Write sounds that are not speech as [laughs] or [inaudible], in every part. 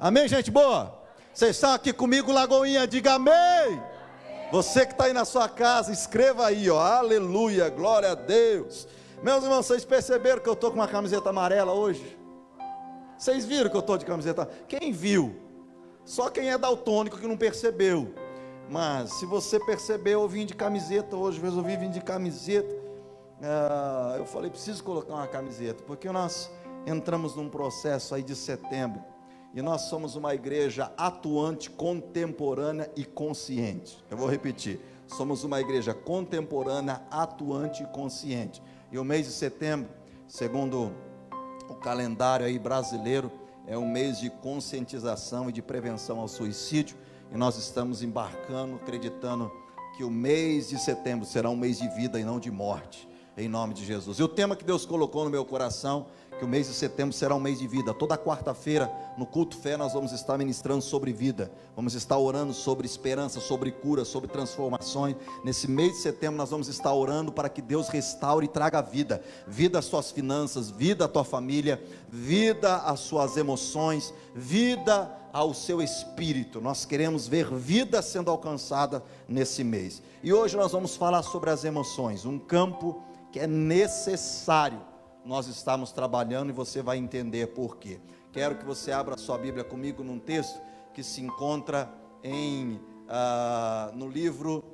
Amém, gente boa? Vocês estão aqui comigo, Lagoinha? Diga amém. Você que está aí na sua casa, escreva aí, ó. Aleluia, glória a Deus. Meus irmãos, vocês perceberam que eu estou com uma camiseta amarela hoje? Vocês viram que eu estou de camiseta? Quem viu? Só quem é daltônico que não percebeu. Mas se você percebeu, eu vim de camiseta hoje, resolvi vir de camiseta. Ah, eu falei, preciso colocar uma camiseta, porque nós entramos num processo aí de setembro. E nós somos uma igreja atuante, contemporânea e consciente. Eu vou repetir. Somos uma igreja contemporânea, atuante e consciente. E o mês de setembro, segundo o calendário aí brasileiro, é um mês de conscientização e de prevenção ao suicídio. E nós estamos embarcando, acreditando que o mês de setembro será um mês de vida e não de morte, em nome de Jesus. E o tema que Deus colocou no meu coração que o mês de setembro será um mês de vida. Toda quarta-feira, no culto fé, nós vamos estar ministrando sobre vida. Vamos estar orando sobre esperança, sobre cura, sobre transformações. Nesse mês de setembro, nós vamos estar orando para que Deus restaure e traga vida. Vida às suas finanças, vida à tua família, vida às suas emoções, vida ao seu espírito. Nós queremos ver vida sendo alcançada nesse mês. E hoje nós vamos falar sobre as emoções, um campo que é necessário nós estamos trabalhando e você vai entender por quê. Quero que você abra sua Bíblia comigo num texto que se encontra em ah, no livro,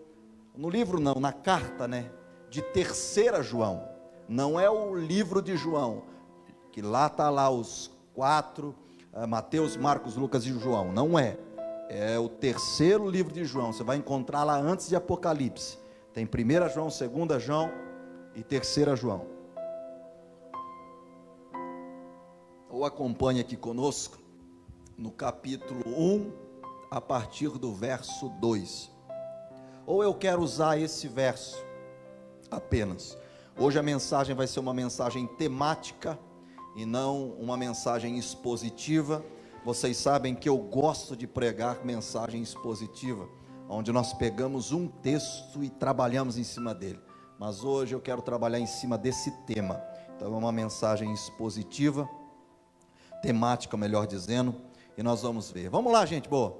no livro não, na carta, né, de Terceira João. Não é o livro de João, que lá está lá os quatro, ah, Mateus, Marcos, Lucas e João. Não é. É o terceiro livro de João. Você vai encontrar lá antes de Apocalipse. Tem 1 João, 2 João e 3 João. Ou acompanhe aqui conosco no capítulo 1, a partir do verso 2. Ou eu quero usar esse verso apenas. Hoje a mensagem vai ser uma mensagem temática e não uma mensagem expositiva. Vocês sabem que eu gosto de pregar mensagem expositiva, onde nós pegamos um texto e trabalhamos em cima dele. Mas hoje eu quero trabalhar em cima desse tema. Então é uma mensagem expositiva temática, melhor dizendo, e nós vamos ver. Vamos lá, gente boa.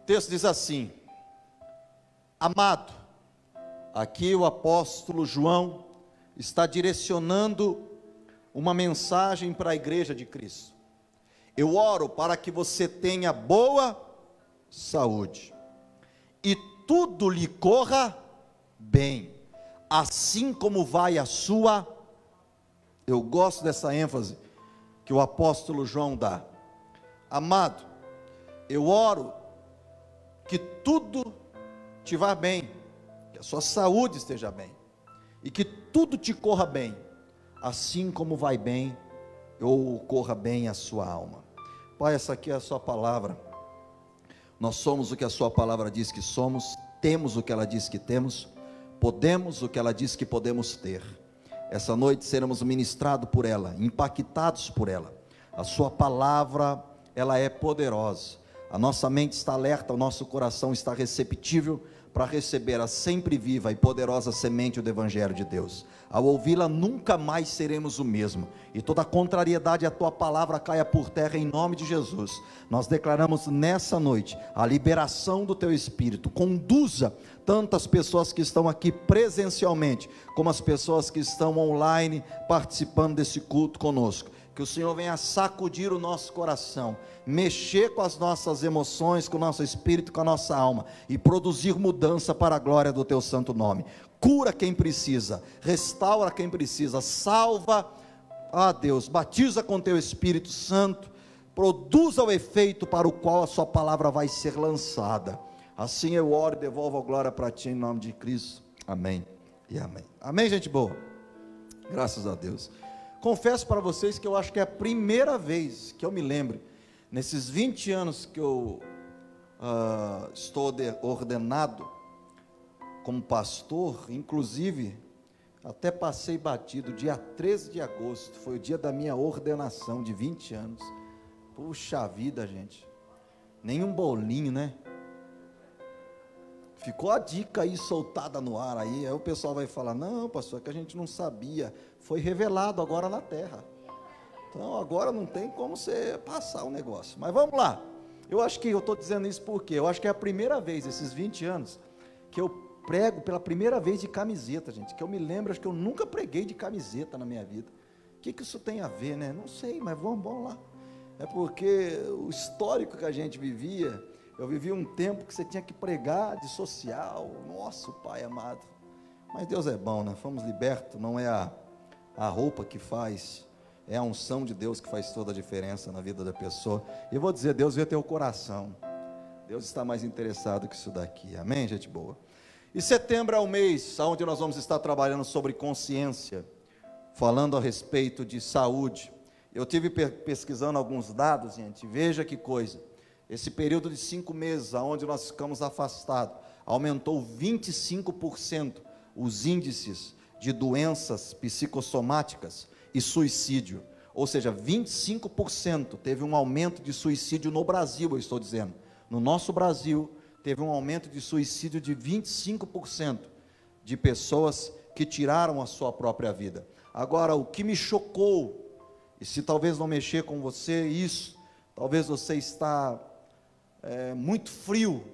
O texto diz assim: Amado, aqui o apóstolo João está direcionando uma mensagem para a igreja de Cristo. Eu oro para que você tenha boa saúde e tudo lhe corra bem, assim como vai a sua. Eu gosto dessa ênfase que o apóstolo João dá. Amado, eu oro que tudo te vá bem, que a sua saúde esteja bem, e que tudo te corra bem, assim como vai bem, ou corra bem a sua alma. Pai, essa aqui é a sua palavra. Nós somos o que a sua palavra diz que somos, temos o que ela diz que temos, podemos o que ela diz que podemos ter essa noite seremos ministrados por ela, impactados por ela. A sua palavra, ela é poderosa. A nossa mente está alerta, o nosso coração está receptível para receber a sempre viva e poderosa semente do Evangelho de Deus. Ao ouvi-la, nunca mais seremos o mesmo, e toda contrariedade à tua palavra caia por terra em nome de Jesus. Nós declaramos nessa noite a liberação do teu espírito. Conduza tantas pessoas que estão aqui presencialmente, como as pessoas que estão online participando desse culto conosco que o Senhor venha sacudir o nosso coração, mexer com as nossas emoções, com o nosso espírito, com a nossa alma e produzir mudança para a glória do teu santo nome. Cura quem precisa, restaura quem precisa, salva, ah Deus, batiza com teu Espírito Santo, produza o efeito para o qual a sua palavra vai ser lançada. Assim eu oro e devolvo a glória para ti em nome de Cristo. Amém e amém. Amém, gente boa. Graças a Deus. Confesso para vocês que eu acho que é a primeira vez que eu me lembro, nesses 20 anos que eu uh, estou ordenado como pastor, inclusive, até passei batido, dia 13 de agosto, foi o dia da minha ordenação de 20 anos. Puxa vida, gente. Nenhum bolinho, né? Ficou a dica aí soltada no ar aí, aí o pessoal vai falar: "Não, pastor, é que a gente não sabia". Foi revelado agora na terra. Então agora não tem como você passar o negócio. Mas vamos lá. Eu acho que eu estou dizendo isso porque eu acho que é a primeira vez, esses 20 anos, que eu prego pela primeira vez de camiseta, gente. Que eu me lembro, acho que eu nunca preguei de camiseta na minha vida. O que, que isso tem a ver, né? Não sei, mas vamos, vamos lá. É porque o histórico que a gente vivia, eu vivi um tempo que você tinha que pregar de social. Nosso Pai amado. Mas Deus é bom, né? Fomos libertos, não é a, a roupa que faz, é a unção de Deus que faz toda a diferença na vida da pessoa. E vou dizer, Deus vê teu coração. Deus está mais interessado que isso daqui. Amém, gente boa? E setembro é o mês onde nós vamos estar trabalhando sobre consciência, falando a respeito de saúde. Eu tive pesquisando alguns dados, gente. Veja que coisa. Esse período de cinco meses, onde nós ficamos afastados, aumentou 25% os índices de doenças psicossomáticas e suicídio. Ou seja, 25% teve um aumento de suicídio no Brasil, eu estou dizendo. No nosso Brasil, teve um aumento de suicídio de 25% de pessoas que tiraram a sua própria vida. Agora, o que me chocou, e se talvez não mexer com você, isso, talvez você está é, muito frio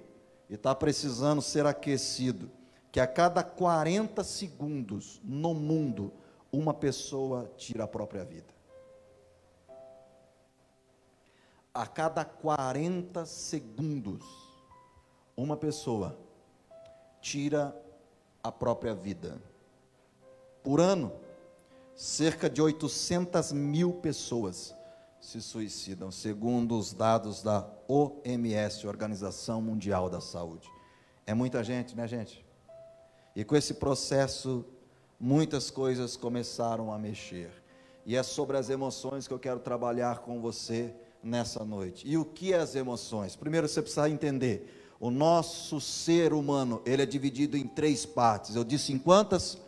e está precisando ser aquecido, que a cada 40 segundos no mundo, uma pessoa tira a própria vida. A cada 40 segundos, uma pessoa tira a própria vida. Por ano, cerca de 800 mil pessoas se suicidam, segundo os dados da OMS, Organização Mundial da Saúde. É muita gente, né, gente? E com esse processo, muitas coisas começaram a mexer. E é sobre as emoções que eu quero trabalhar com você nessa noite. E o que é as emoções? Primeiro você precisa entender o nosso ser humano, ele é dividido em três partes. Eu disse em quantas?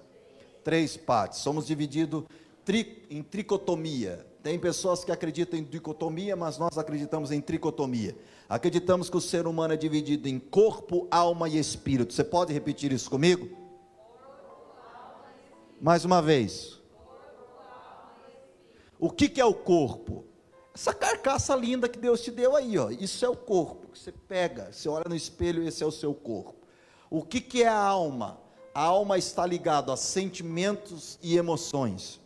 Três partes. Somos divididos tri, em tricotomia. Tem pessoas que acreditam em dicotomia, mas nós acreditamos em tricotomia. Acreditamos que o ser humano é dividido em corpo, alma e espírito. Você pode repetir isso comigo? Mais uma vez. O que, que é o corpo? Essa carcaça linda que Deus te deu aí, ó. Isso é o corpo que você pega, você olha no espelho, esse é o seu corpo. O que, que é a alma? A alma está ligada a sentimentos e emoções.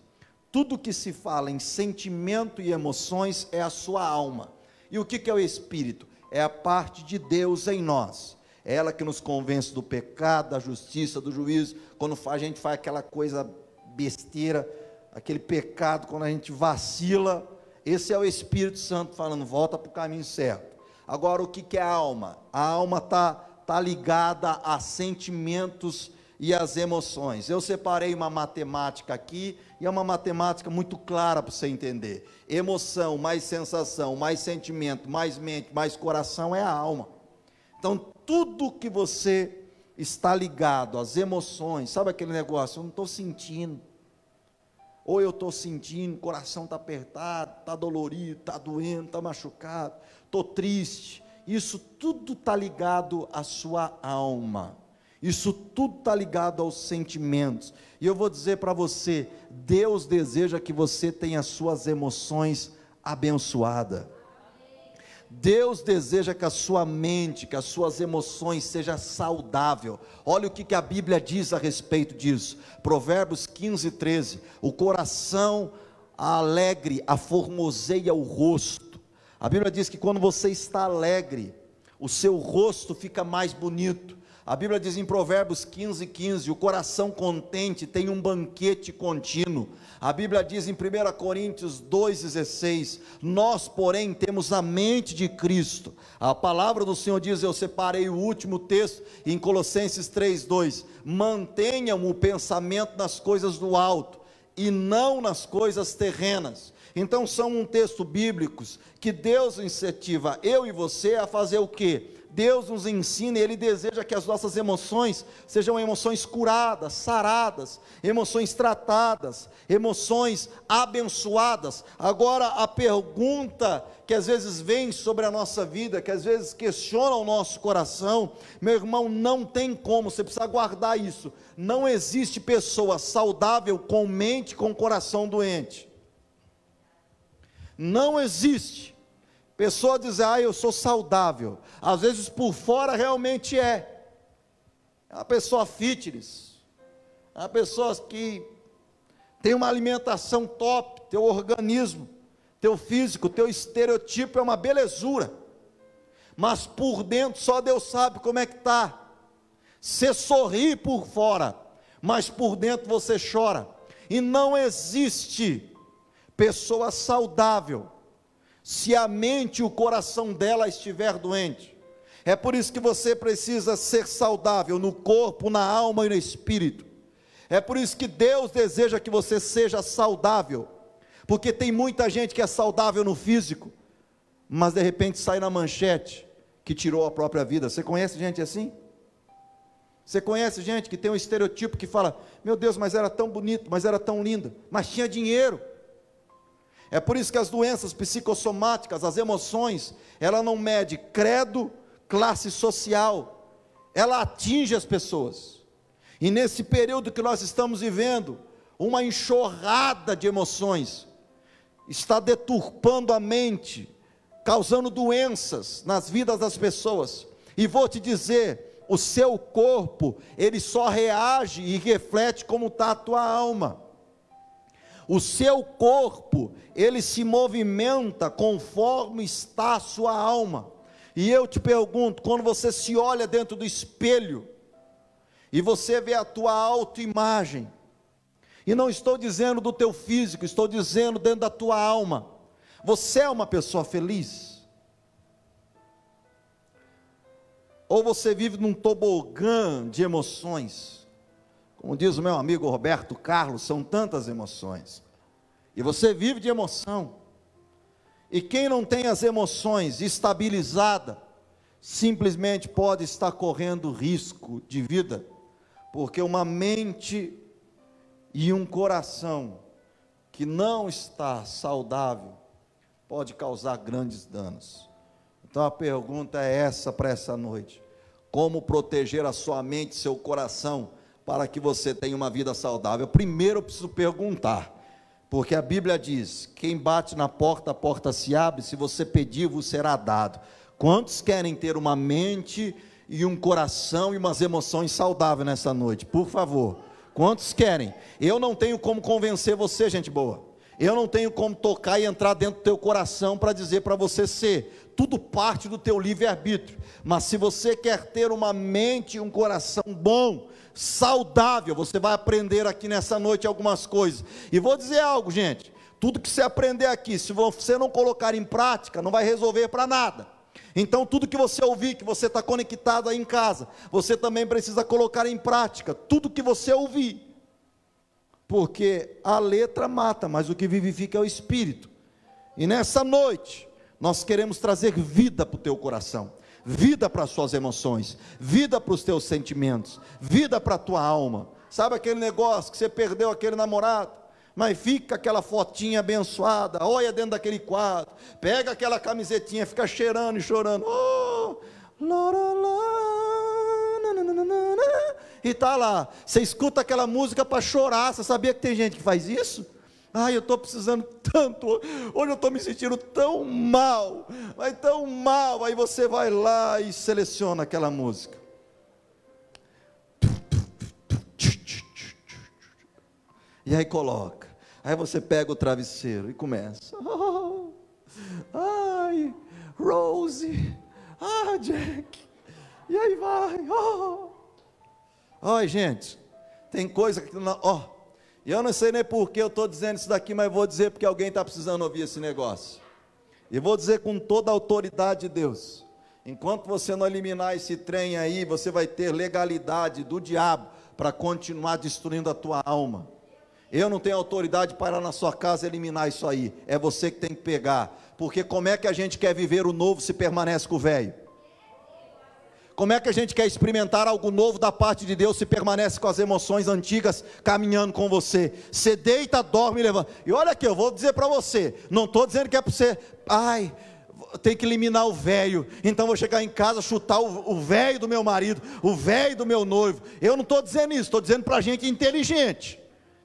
Tudo que se fala em sentimento e emoções é a sua alma. E o que, que é o espírito? É a parte de Deus em nós. É ela que nos convence do pecado, da justiça, do juízo. Quando a gente faz aquela coisa besteira, aquele pecado, quando a gente vacila, esse é o Espírito Santo falando, volta para o caminho certo. Agora, o que, que é a alma? A alma está tá ligada a sentimentos e as emoções. Eu separei uma matemática aqui, e é uma matemática muito clara para você entender. Emoção, mais sensação, mais sentimento, mais mente, mais coração é a alma. Então, tudo que você está ligado, as emoções, sabe aquele negócio? Eu não estou sentindo ou eu estou sentindo, o coração está apertado, está dolorido, está doendo, está machucado, estou triste. Isso tudo está ligado à sua alma. Isso tudo está ligado aos sentimentos. E eu vou dizer para você: Deus deseja que você tenha suas emoções abençoadas. Deus deseja que a sua mente, que as suas emoções seja saudável. Olha o que, que a Bíblia diz a respeito disso. Provérbios 15, 13. O coração alegre aformoseia o rosto. A Bíblia diz que quando você está alegre, o seu rosto fica mais bonito. A Bíblia diz em Provérbios 15, 15: o coração contente tem um banquete contínuo. A Bíblia diz em 1 Coríntios 2,16: Nós, porém, temos a mente de Cristo. A palavra do Senhor diz: Eu separei o último texto em Colossenses 3,2: Mantenham o pensamento nas coisas do alto e não nas coisas terrenas. Então, são um texto bíblicos que Deus incentiva eu e você a fazer o que? Deus nos ensina e Ele deseja que as nossas emoções sejam emoções curadas, saradas, emoções tratadas, emoções abençoadas. Agora, a pergunta que às vezes vem sobre a nossa vida, que às vezes questiona o nosso coração, meu irmão, não tem como, você precisa guardar isso. Não existe pessoa saudável com mente com coração doente. Não existe. Pessoa diz, ah, eu sou saudável. Às vezes por fora realmente é. É uma pessoa fitness. É uma pessoa que tem uma alimentação top, teu organismo, teu físico, teu estereotipo é uma belezura. Mas por dentro só Deus sabe como é que está. Você sorri por fora, mas por dentro você chora. E não existe pessoa saudável se a mente e o coração dela estiver doente. É por isso que você precisa ser saudável no corpo, na alma e no espírito. É por isso que Deus deseja que você seja saudável. Porque tem muita gente que é saudável no físico, mas de repente sai na manchete que tirou a própria vida. Você conhece gente assim? Você conhece gente que tem um estereotipo que fala: Meu Deus, mas era tão bonito, mas era tão lindo, mas tinha dinheiro. É por isso que as doenças psicossomáticas, as emoções, ela não mede credo, classe social, ela atinge as pessoas. E nesse período que nós estamos vivendo, uma enxurrada de emoções está deturpando a mente, causando doenças nas vidas das pessoas. E vou te dizer, o seu corpo, ele só reage e reflete como está a tua alma. O seu corpo, ele se movimenta conforme está a sua alma. E eu te pergunto, quando você se olha dentro do espelho e você vê a tua autoimagem, e não estou dizendo do teu físico, estou dizendo dentro da tua alma. Você é uma pessoa feliz? ou você vive num tobogã de emoções. Como diz o meu amigo Roberto Carlos, são tantas emoções. E você vive de emoção. E quem não tem as emoções estabilizada, simplesmente pode estar correndo risco de vida, porque uma mente e um coração que não está saudável pode causar grandes danos. Então a pergunta é essa para essa noite: como proteger a sua mente, seu coração, para que você tenha uma vida saudável? Primeiro eu preciso perguntar, porque a Bíblia diz: quem bate na porta, a porta se abre, se você pedir, vos será dado. Quantos querem ter uma mente e um coração e umas emoções saudáveis nessa noite? Por favor. Quantos querem? Eu não tenho como convencer você, gente boa. Eu não tenho como tocar e entrar dentro do teu coração para dizer para você ser tudo parte do teu livre-arbítrio. Mas se você quer ter uma mente e um coração bom, saudável, você vai aprender aqui nessa noite algumas coisas. E vou dizer algo, gente: tudo que você aprender aqui, se você não colocar em prática, não vai resolver para nada. Então, tudo que você ouvir, que você está conectado aí em casa, você também precisa colocar em prática. Tudo que você ouvir. Porque a letra mata, mas o que vivifica é o espírito. E nessa noite, nós queremos trazer vida para o teu coração, vida para as suas emoções, vida para os teus sentimentos, vida para a tua alma. Sabe aquele negócio que você perdeu aquele namorado? Mas fica aquela fotinha abençoada, olha dentro daquele quadro, pega aquela camisetinha, fica cheirando e chorando. Oh, e tá lá. Você escuta aquela música para chorar. Você sabia que tem gente que faz isso? Ai, eu estou precisando [laughs] tanto. Hoje eu estou me sentindo tão mal, mas tão mal. Aí você vai lá e seleciona aquela música. E aí coloca. Aí você pega o travesseiro e começa. Oh, [laughs] ai, Rose. Ah, Jack. E aí vai. Oh. [laughs] Ai, gente. Tem coisa que. Ó. Oh, e eu não sei nem por que eu estou dizendo isso daqui, mas vou dizer porque alguém está precisando ouvir esse negócio. E vou dizer com toda a autoridade de Deus: enquanto você não eliminar esse trem aí, você vai ter legalidade do diabo para continuar destruindo a tua alma. Eu não tenho autoridade para ir na sua casa eliminar isso aí. É você que tem que pegar. Porque como é que a gente quer viver o novo se permanece com o velho? Como é que a gente quer experimentar algo novo da parte de Deus se permanece com as emoções antigas caminhando com você? Você deita, dorme e levanta. E olha aqui, eu vou dizer para você: não estou dizendo que é para você, ai, tem que eliminar o velho, então vou chegar em casa, chutar o velho do meu marido, o velho do meu noivo. Eu não estou dizendo isso, estou dizendo para gente inteligente.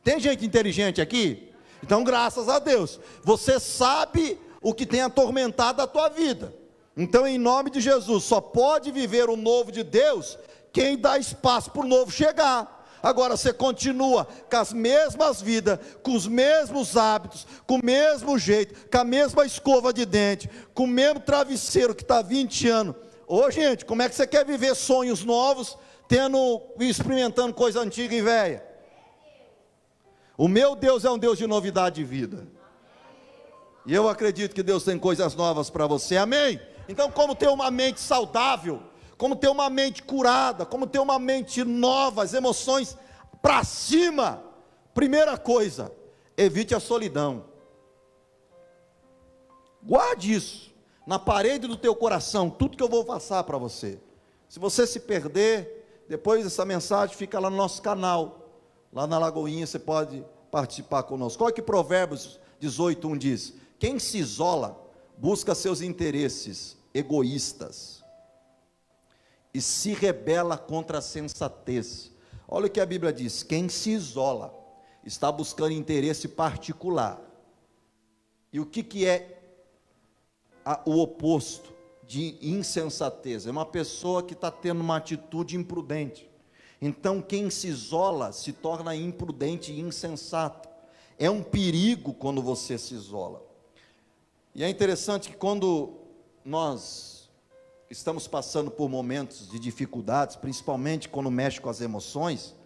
Tem gente inteligente aqui? Então, graças a Deus, você sabe o que tem atormentado a tua vida. Então, em nome de Jesus, só pode viver o novo de Deus quem dá espaço para o novo chegar. Agora você continua com as mesmas vidas, com os mesmos hábitos, com o mesmo jeito, com a mesma escova de dente, com o mesmo travesseiro que está 20 anos. Ô gente, como é que você quer viver sonhos novos, tendo, experimentando coisa antiga e velha? O meu Deus é um Deus de novidade de vida. E eu acredito que Deus tem coisas novas para você, amém? Então, como ter uma mente saudável, como ter uma mente curada, como ter uma mente nova, as emoções para cima. Primeira coisa, evite a solidão. Guarde isso na parede do teu coração, tudo que eu vou passar para você. Se você se perder, depois essa mensagem fica lá no nosso canal, lá na Lagoinha, você pode participar conosco. Olha que Provérbios 18:1 diz: Quem se isola busca seus interesses egoístas e se rebela contra a sensatez. Olha o que a Bíblia diz: quem se isola está buscando interesse particular. E o que, que é a, o oposto de insensatez? É uma pessoa que está tendo uma atitude imprudente. Então, quem se isola se torna imprudente e insensato. É um perigo quando você se isola. E é interessante que quando nós estamos passando por momentos de dificuldades, principalmente quando mexe com as emoções.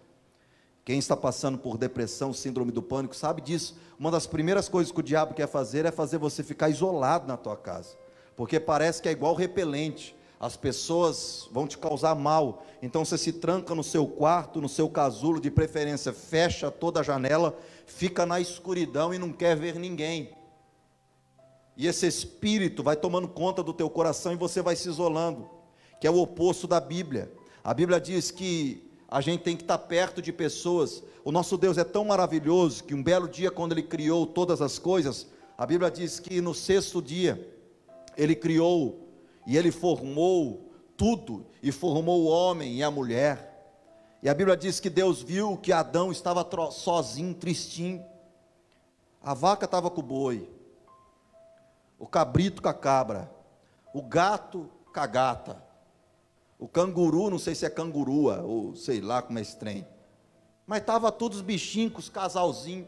Quem está passando por depressão, síndrome do pânico, sabe disso. Uma das primeiras coisas que o diabo quer fazer é fazer você ficar isolado na tua casa, porque parece que é igual repelente. As pessoas vão te causar mal. Então você se tranca no seu quarto, no seu casulo, de preferência, fecha toda a janela, fica na escuridão e não quer ver ninguém. E esse espírito vai tomando conta do teu coração e você vai se isolando, que é o oposto da Bíblia. A Bíblia diz que a gente tem que estar perto de pessoas. O nosso Deus é tão maravilhoso que um belo dia, quando Ele criou todas as coisas, a Bíblia diz que no sexto dia, Ele criou e Ele formou tudo, e formou o homem e a mulher. E a Bíblia diz que Deus viu que Adão estava sozinho, tristinho. A vaca estava com o boi, o cabrito com a cabra, o gato com a gata, o canguru, não sei se é cangurua, ou sei lá como é esse trem, mas estava todos os bichinhos os casalzinhos,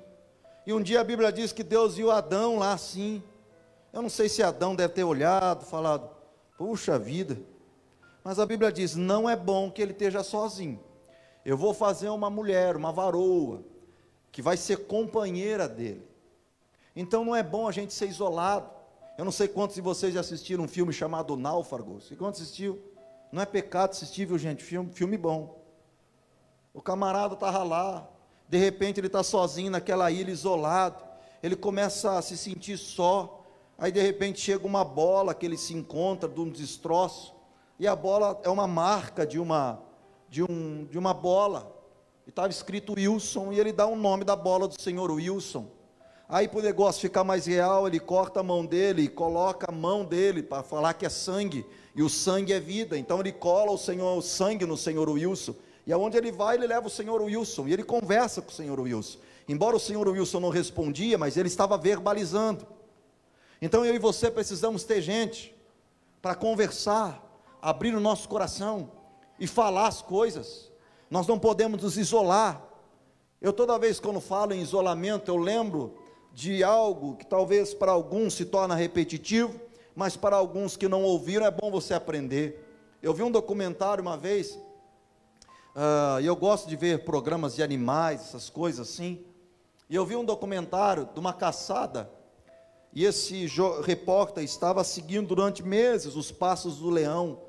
e um dia a Bíblia diz que Deus viu Adão lá assim, eu não sei se Adão deve ter olhado, falado, puxa vida, mas a Bíblia diz, não é bom que ele esteja sozinho, eu vou fazer uma mulher, uma varoa, que vai ser companheira dele, então não é bom a gente ser isolado, eu não sei quantos de vocês já assistiram um filme chamado Náufragos. E quantos assistiu? Não é pecado assistir, viu gente? Filme, filme bom. O camarada estava lá, de repente ele está sozinho naquela ilha, isolado. Ele começa a se sentir só. Aí de repente chega uma bola que ele se encontra de um destroço. E a bola é uma marca de uma, de um, de uma bola. E estava escrito Wilson, e ele dá o nome da bola do senhor Wilson. Aí para o negócio ficar mais real, ele corta a mão dele e coloca a mão dele para falar que é sangue, e o sangue é vida. Então ele cola o Senhor o sangue no Senhor Wilson. E aonde ele vai, ele leva o Senhor Wilson, e ele conversa com o Senhor Wilson. Embora o Senhor Wilson não respondia, mas ele estava verbalizando. Então eu e você precisamos ter gente para conversar, abrir o nosso coração e falar as coisas. Nós não podemos nos isolar. Eu toda vez quando falo em isolamento, eu lembro de algo que talvez para alguns se torna repetitivo, mas para alguns que não ouviram é bom você aprender. Eu vi um documentário uma vez, uh, e eu gosto de ver programas de animais, essas coisas assim, e eu vi um documentário de uma caçada, e esse repórter estava seguindo durante meses os passos do leão,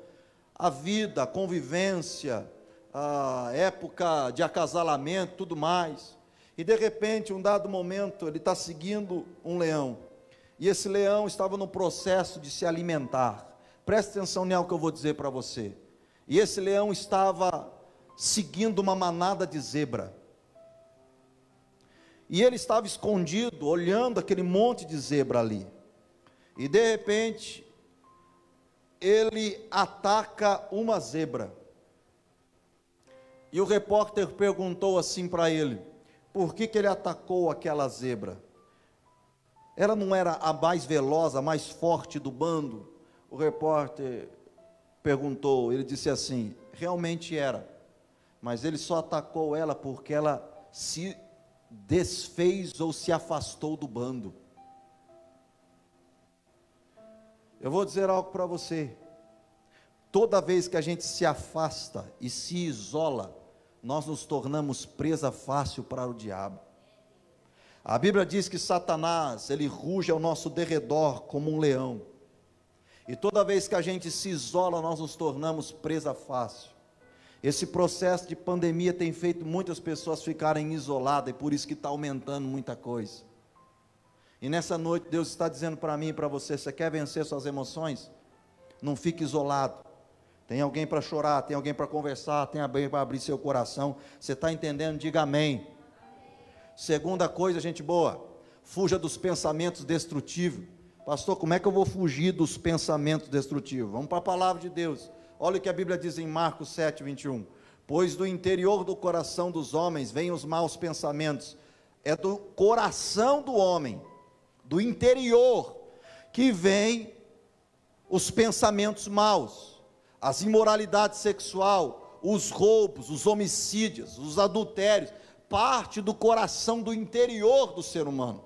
a vida, a convivência, a época de acasalamento, tudo mais. E de repente, um dado momento, ele está seguindo um leão. E esse leão estava no processo de se alimentar. Preste atenção no que eu vou dizer para você. E esse leão estava seguindo uma manada de zebra. E ele estava escondido, olhando aquele monte de zebra ali. E de repente, ele ataca uma zebra. E o repórter perguntou assim para ele: por que, que ele atacou aquela zebra? Ela não era a mais veloz, a mais forte do bando? O repórter perguntou, ele disse assim: realmente era, mas ele só atacou ela porque ela se desfez ou se afastou do bando. Eu vou dizer algo para você. Toda vez que a gente se afasta e se isola, nós nos tornamos presa fácil para o diabo. A Bíblia diz que Satanás, ele ruge ao nosso derredor como um leão. E toda vez que a gente se isola, nós nos tornamos presa fácil. Esse processo de pandemia tem feito muitas pessoas ficarem isoladas e por isso que está aumentando muita coisa. E nessa noite Deus está dizendo para mim e para você: você quer vencer suas emoções? Não fique isolado. Tem alguém para chorar, tem alguém para conversar, tem alguém para abrir seu coração. Você está entendendo? Diga amém. Segunda coisa, gente boa, fuja dos pensamentos destrutivos. Pastor, como é que eu vou fugir dos pensamentos destrutivos? Vamos para a palavra de Deus. Olha o que a Bíblia diz em Marcos 7, 21. Pois do interior do coração dos homens vêm os maus pensamentos. É do coração do homem, do interior, que vêm os pensamentos maus as imoralidades sexual, os roubos, os homicídios, os adultérios, parte do coração do interior do ser humano.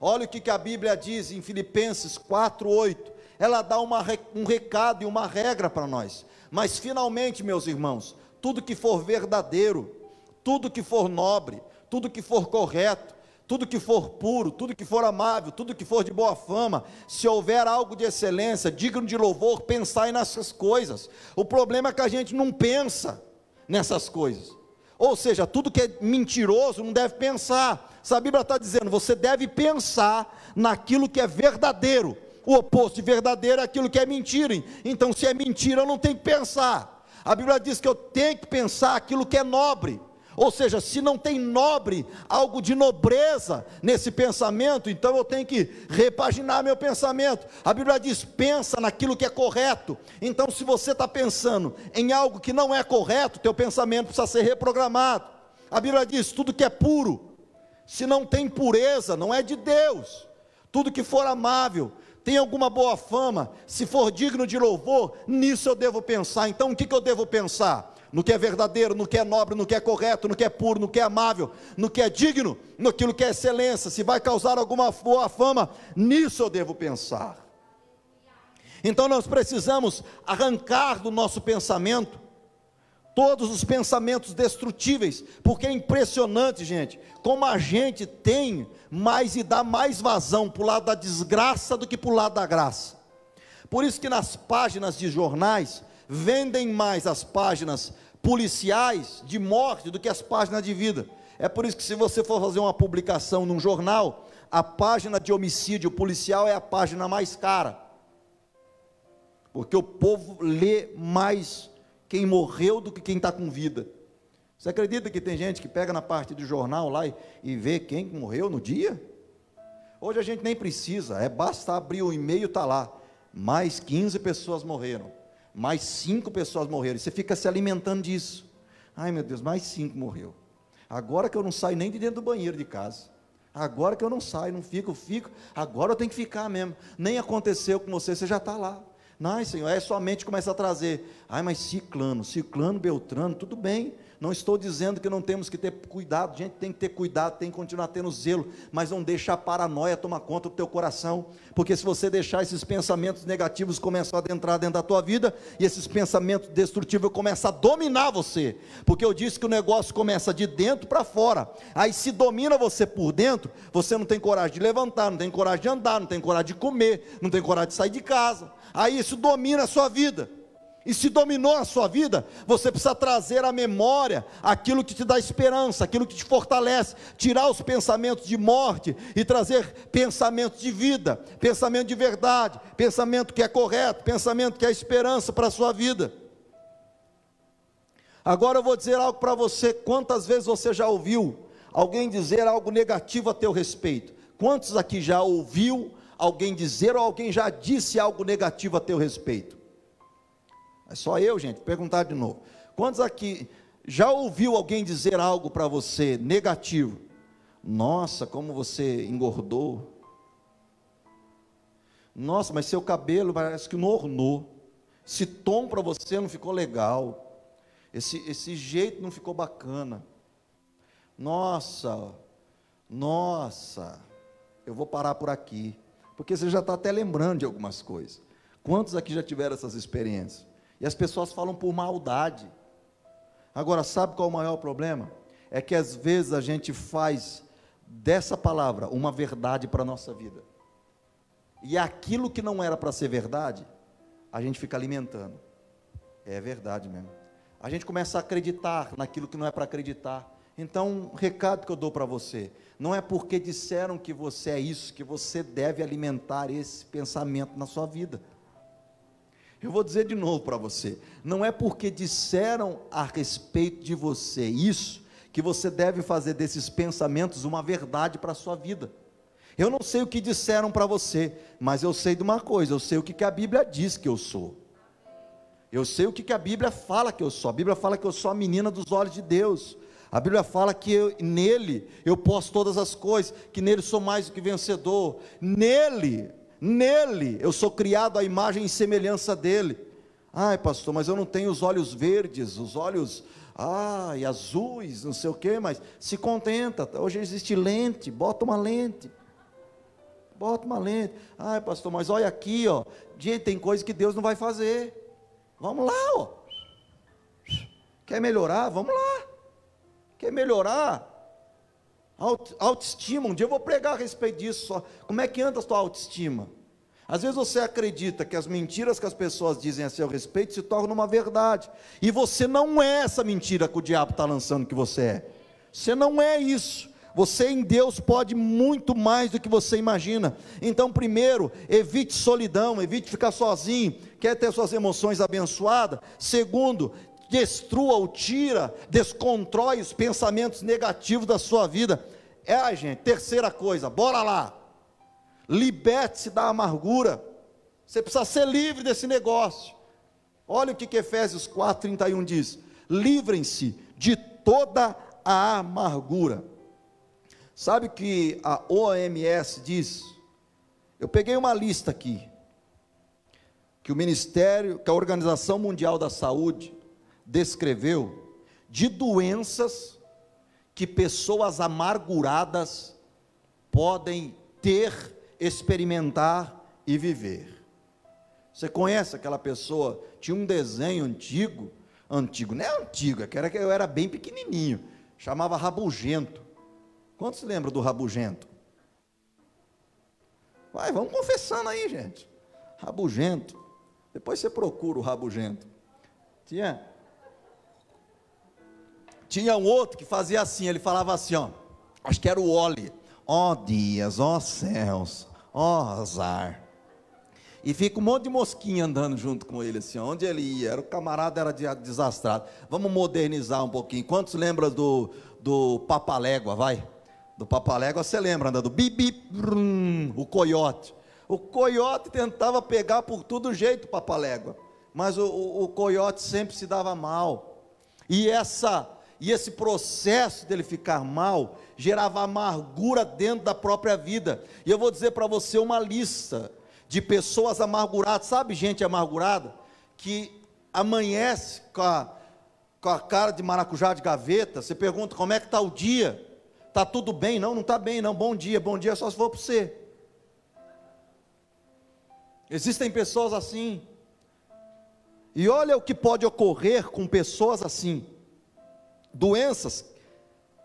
Olha o que, a Bíblia diz em Filipenses 4:8. Ela dá uma, um recado e uma regra para nós. Mas finalmente, meus irmãos, tudo que for verdadeiro, tudo que for nobre, tudo que for correto, tudo que for puro, tudo que for amável, tudo que for de boa fama, se houver algo de excelência, digno de louvor, pensai nessas coisas. O problema é que a gente não pensa nessas coisas. Ou seja, tudo que é mentiroso não deve pensar. Se a Bíblia está dizendo, você deve pensar naquilo que é verdadeiro. O oposto de verdadeiro é aquilo que é mentira. Então, se é mentira, eu não tenho que pensar. A Bíblia diz que eu tenho que pensar aquilo que é nobre. Ou seja, se não tem nobre, algo de nobreza nesse pensamento, então eu tenho que repaginar meu pensamento. A Bíblia diz: pensa naquilo que é correto. Então, se você está pensando em algo que não é correto, teu pensamento precisa ser reprogramado. A Bíblia diz: tudo que é puro, se não tem pureza, não é de Deus. Tudo que for amável, tem alguma boa fama, se for digno de louvor, nisso eu devo pensar. Então, o que, que eu devo pensar? No que é verdadeiro, no que é nobre, no que é correto, no que é puro, no que é amável, no que é digno, naquilo que é excelência, se vai causar alguma boa fama, nisso eu devo pensar. Então nós precisamos arrancar do nosso pensamento todos os pensamentos destrutíveis, porque é impressionante, gente, como a gente tem mais e dá mais vazão para o lado da desgraça do que para o lado da graça. Por isso que nas páginas de jornais vendem mais as páginas policiais de morte do que as páginas de vida. É por isso que se você for fazer uma publicação num jornal, a página de homicídio policial é a página mais cara. Porque o povo lê mais quem morreu do que quem está com vida. Você acredita que tem gente que pega na parte do jornal lá e, e vê quem morreu no dia? Hoje a gente nem precisa, é basta abrir o e-mail, está lá. Mais 15 pessoas morreram mais cinco pessoas morreram. E você fica se alimentando disso. Ai meu Deus, mais cinco morreu. Agora que eu não saio nem de dentro do banheiro de casa. Agora que eu não saio, não fico, fico. Agora eu tenho que ficar mesmo. Nem aconteceu com você, você já está lá. Não, Senhor, aí sua mente começa a trazer. Ai, mas ciclano, ciclano, beltrano, tudo bem. Não estou dizendo que não temos que ter cuidado, a gente tem que ter cuidado, tem que continuar tendo zelo, mas não deixa a paranoia tomar conta do teu coração, porque se você deixar esses pensamentos negativos começar a adentrar dentro da tua vida, e esses pensamentos destrutivos começam a dominar você, porque eu disse que o negócio começa de dentro para fora, aí se domina você por dentro, você não tem coragem de levantar, não tem coragem de andar, não tem coragem de comer, não tem coragem de sair de casa, aí isso domina a sua vida, e se dominou a sua vida, você precisa trazer à memória aquilo que te dá esperança, aquilo que te fortalece, tirar os pensamentos de morte e trazer pensamentos de vida, pensamento de verdade, pensamento que é correto, pensamento que é esperança para a sua vida. Agora eu vou dizer algo para você: quantas vezes você já ouviu alguém dizer algo negativo a teu respeito? Quantos aqui já ouviu alguém dizer ou alguém já disse algo negativo a teu respeito? É só eu, gente, perguntar de novo. Quantos aqui já ouviu alguém dizer algo para você negativo? Nossa, como você engordou. Nossa, mas seu cabelo parece que não ornou. Esse tom para você não ficou legal. Esse, esse jeito não ficou bacana. Nossa, nossa, eu vou parar por aqui. Porque você já está até lembrando de algumas coisas. Quantos aqui já tiveram essas experiências? E as pessoas falam por maldade. Agora, sabe qual é o maior problema? É que às vezes a gente faz dessa palavra uma verdade para a nossa vida. E aquilo que não era para ser verdade, a gente fica alimentando. É verdade mesmo. A gente começa a acreditar naquilo que não é para acreditar. Então, o recado que eu dou para você, não é porque disseram que você é isso, que você deve alimentar esse pensamento na sua vida. Eu vou dizer de novo para você: não é porque disseram a respeito de você isso, que você deve fazer desses pensamentos uma verdade para a sua vida. Eu não sei o que disseram para você, mas eu sei de uma coisa: eu sei o que, que a Bíblia diz que eu sou. Eu sei o que, que a Bíblia fala que eu sou. A Bíblia fala que eu sou a menina dos olhos de Deus. A Bíblia fala que eu, nele eu posso todas as coisas, que nele sou mais do que vencedor. Nele, nele eu sou criado à imagem e semelhança dele. Ai, pastor, mas eu não tenho os olhos verdes, os olhos ai, azuis, não sei o quê, mas se contenta. Hoje existe lente, bota uma lente. Bota uma lente. Ai, pastor, mas olha aqui, ó. Gente, tem coisa que Deus não vai fazer. Vamos lá, ó. Quer melhorar? Vamos lá. Quer melhorar? Autoestima. Um dia eu vou pregar a respeito disso. Só. Como é que anda a sua autoestima? Às vezes você acredita que as mentiras que as pessoas dizem a seu respeito se tornam uma verdade. E você não é essa mentira que o diabo está lançando que você é. Você não é isso. Você em Deus pode muito mais do que você imagina. Então, primeiro, evite solidão, evite ficar sozinho. Quer ter suas emoções abençoadas? Segundo, destrua ou tira, descontrói os pensamentos negativos da sua vida. É, a gente, terceira coisa, bora lá. Liberte-se da amargura. Você precisa ser livre desse negócio. Olha o que, que Efésios 4,31 diz: livrem-se de toda a amargura. Sabe o que a OMS diz? Eu peguei uma lista aqui, que o Ministério, que a Organização Mundial da Saúde descreveu, de doenças que pessoas amarguradas podem ter, experimentar e viver. Você conhece aquela pessoa? Tinha um desenho antigo, antigo, não é antigo, é que era que eu era bem pequenininho, chamava Rabugento. Quantos lembram do rabugento? Vai, vamos confessando aí, gente. Rabugento. Depois você procura o rabugento. Tinha tinha um outro que fazia assim, ele falava assim, ó, acho que era o Oli. Ó dias, ó céus, ó azar. E fica um monte de mosquinha andando junto com ele, assim, onde ele ia, era, o camarada era desastrado. Vamos modernizar um pouquinho. Quantos lembram do, do Papalégua, vai? do Papalégua, você lembra, né? do bibi, brum, o coiote. O coiote tentava pegar por todo jeito o Papalégua, mas o, o, o coiote sempre se dava mal. E essa e esse processo dele ficar mal gerava amargura dentro da própria vida. E eu vou dizer para você uma lista de pessoas amarguradas, sabe gente amargurada que amanhece com a, com a cara de maracujá de gaveta, você pergunta como é que está o dia, Está tudo bem? Não, não está bem, não. Bom dia, bom dia só se for para você. Existem pessoas assim. E olha o que pode ocorrer com pessoas assim. Doenças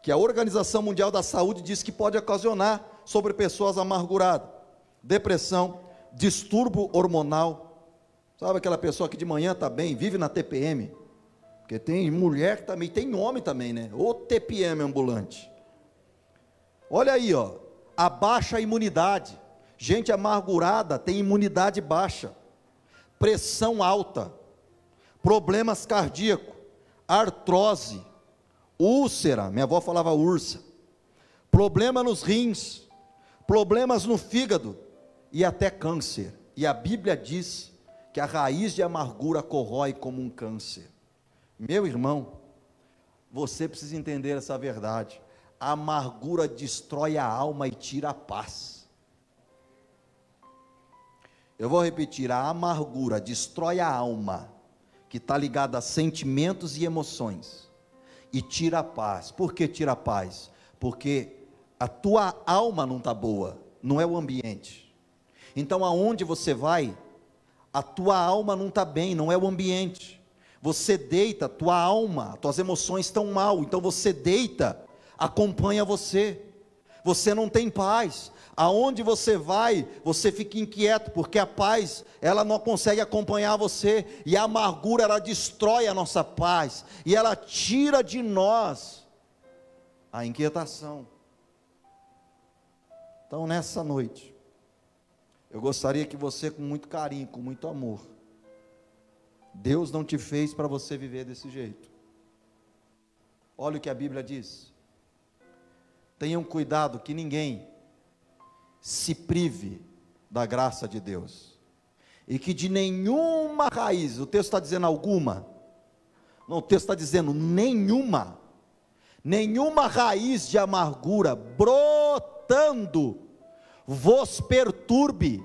que a Organização Mundial da Saúde diz que pode ocasionar sobre pessoas amarguradas. Depressão, distúrbio hormonal. Sabe aquela pessoa que de manhã está bem, vive na TPM? Porque tem mulher também, tem homem também, né? Ou TPM ambulante. Olha aí, ó, a baixa imunidade. Gente amargurada tem imunidade baixa, pressão alta, problemas cardíacos, artrose, úlcera, minha avó falava ursa, problema nos rins, problemas no fígado e até câncer. E a Bíblia diz que a raiz de amargura corrói como um câncer. Meu irmão, você precisa entender essa verdade a amargura destrói a alma e tira a paz. Eu vou repetir: a amargura destrói a alma, que está ligada a sentimentos e emoções, e tira a paz. Por que tira a paz? Porque a tua alma não está boa, não é o ambiente. Então, aonde você vai, a tua alma não está bem, não é o ambiente. Você deita, tua alma, tuas emoções estão mal, então você deita, acompanha você. Você não tem paz, Aonde você vai, você fica inquieto, porque a paz, ela não consegue acompanhar você, e a amargura, ela destrói a nossa paz, e ela tira de nós a inquietação. Então, nessa noite, eu gostaria que você, com muito carinho, com muito amor, Deus não te fez para você viver desse jeito. Olha o que a Bíblia diz. Tenham cuidado que ninguém se prive da graça de Deus. E que de nenhuma raiz, o texto está dizendo alguma, não, o texto está dizendo nenhuma, nenhuma raiz de amargura brotando vos perturbe,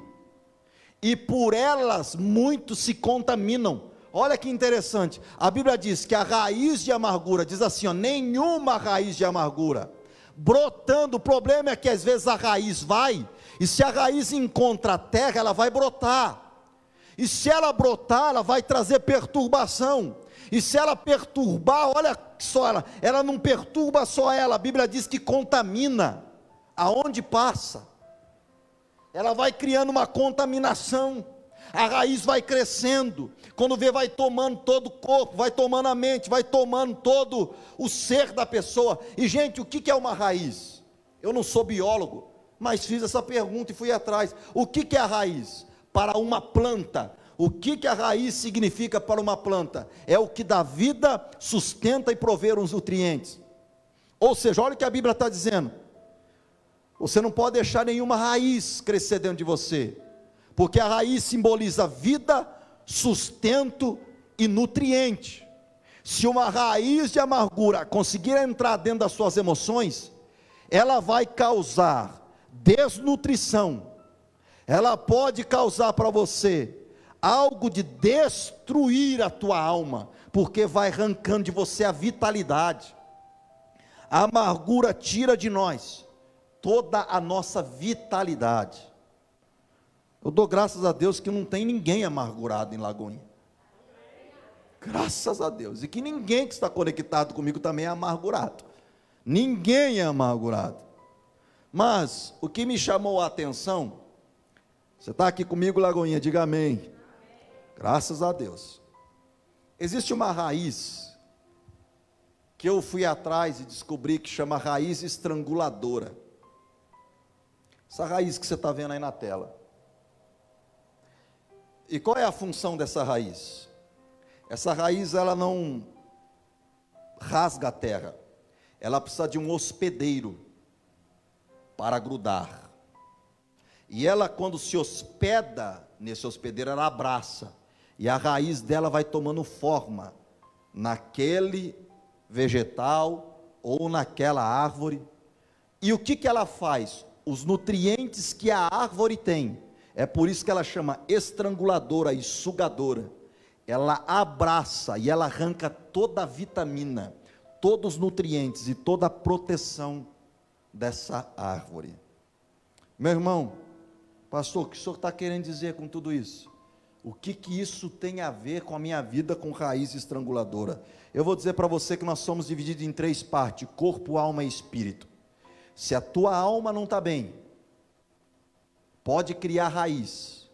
e por elas muitos se contaminam. Olha que interessante, a Bíblia diz que a raiz de amargura, diz assim, ó, nenhuma raiz de amargura brotando. O problema é que às vezes a raiz vai, e se a raiz encontra a terra, ela vai brotar. E se ela brotar, ela vai trazer perturbação. E se ela perturbar, olha só ela, ela não perturba só ela, a Bíblia diz que contamina aonde passa. Ela vai criando uma contaminação a raiz vai crescendo, quando vê, vai tomando todo o corpo, vai tomando a mente, vai tomando todo o ser da pessoa. E, gente, o que é uma raiz? Eu não sou biólogo, mas fiz essa pergunta e fui atrás. O que é a raiz? Para uma planta, o que, que a raiz significa para uma planta? É o que dá vida, sustenta e provê os nutrientes. Ou seja, olha o que a Bíblia está dizendo. Você não pode deixar nenhuma raiz crescer dentro de você porque a raiz simboliza vida, sustento e nutriente. Se uma raiz de amargura conseguir entrar dentro das suas emoções, ela vai causar desnutrição, ela pode causar para você algo de destruir a tua alma, porque vai arrancando de você a vitalidade. A amargura tira de nós toda a nossa vitalidade. Eu dou graças a Deus que não tem ninguém amargurado em Lagoinha. Graças a Deus. E que ninguém que está conectado comigo também é amargurado. Ninguém é amargurado. Mas o que me chamou a atenção, você está aqui comigo, Lagoinha, diga amém. Graças a Deus. Existe uma raiz que eu fui atrás e descobri que chama raiz estranguladora. Essa raiz que você está vendo aí na tela. E qual é a função dessa raiz? Essa raiz ela não rasga a terra. Ela precisa de um hospedeiro para grudar. E ela quando se hospeda nesse hospedeiro, ela abraça. E a raiz dela vai tomando forma naquele vegetal ou naquela árvore. E o que, que ela faz? Os nutrientes que a árvore tem, é por isso que ela chama estranguladora e sugadora. Ela abraça e ela arranca toda a vitamina, todos os nutrientes e toda a proteção dessa árvore. Meu irmão, pastor, o que o senhor está querendo dizer com tudo isso? O que, que isso tem a ver com a minha vida com raiz estranguladora? Eu vou dizer para você que nós somos divididos em três partes: corpo, alma e espírito. Se a tua alma não está bem, pode criar raiz.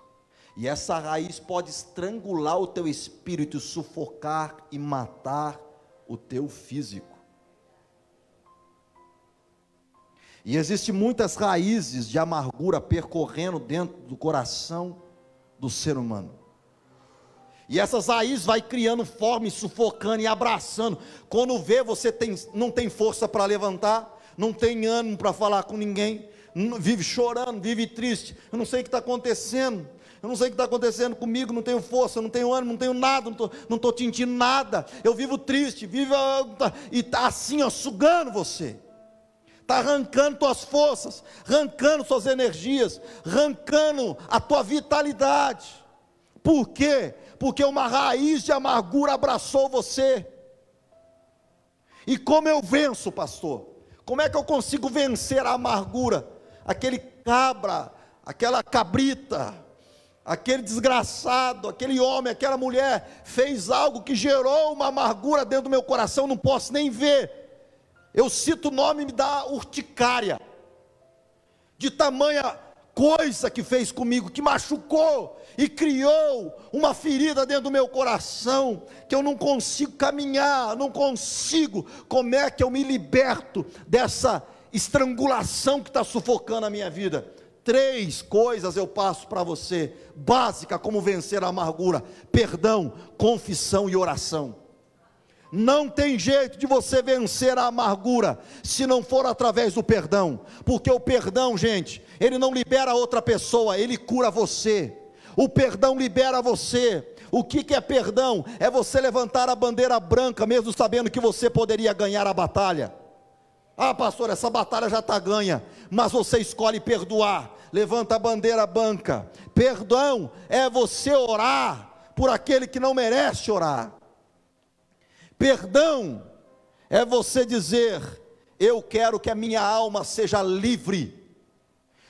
E essa raiz pode estrangular o teu espírito, sufocar e matar o teu físico. E existem muitas raízes de amargura percorrendo dentro do coração do ser humano. E essas raízes vai criando forma e sufocando e abraçando. Quando vê, você tem, não tem força para levantar, não tem ânimo para falar com ninguém, vive chorando, vive triste. Eu não sei o que está acontecendo. Eu não sei o que está acontecendo comigo, não tenho força, não tenho ânimo, não tenho nada, não estou sentindo nada. Eu vivo triste, vivo e está assim, ó, sugando você. está arrancando tuas forças, arrancando suas energias, arrancando a tua vitalidade. Por quê? Porque uma raiz de amargura abraçou você. E como eu venço, pastor? Como é que eu consigo vencer a amargura? Aquele cabra, aquela cabrita, aquele desgraçado, aquele homem, aquela mulher fez algo que gerou uma amargura dentro do meu coração, não posso nem ver. Eu cito o nome e me dá urticária. De tamanha coisa que fez comigo, que machucou e criou uma ferida dentro do meu coração, que eu não consigo caminhar, não consigo. Como é que eu me liberto dessa estrangulação que está sufocando a minha vida? Três coisas eu passo para você, básica como vencer a amargura: perdão, confissão e oração. Não tem jeito de você vencer a amargura se não for através do perdão, porque o perdão, gente, ele não libera outra pessoa, ele cura você. O perdão libera você. O que, que é perdão? É você levantar a bandeira branca, mesmo sabendo que você poderia ganhar a batalha. Ah, pastor, essa batalha já está ganha, mas você escolhe perdoar. Levanta a bandeira branca. Perdão é você orar por aquele que não merece orar. Perdão é você dizer: Eu quero que a minha alma seja livre.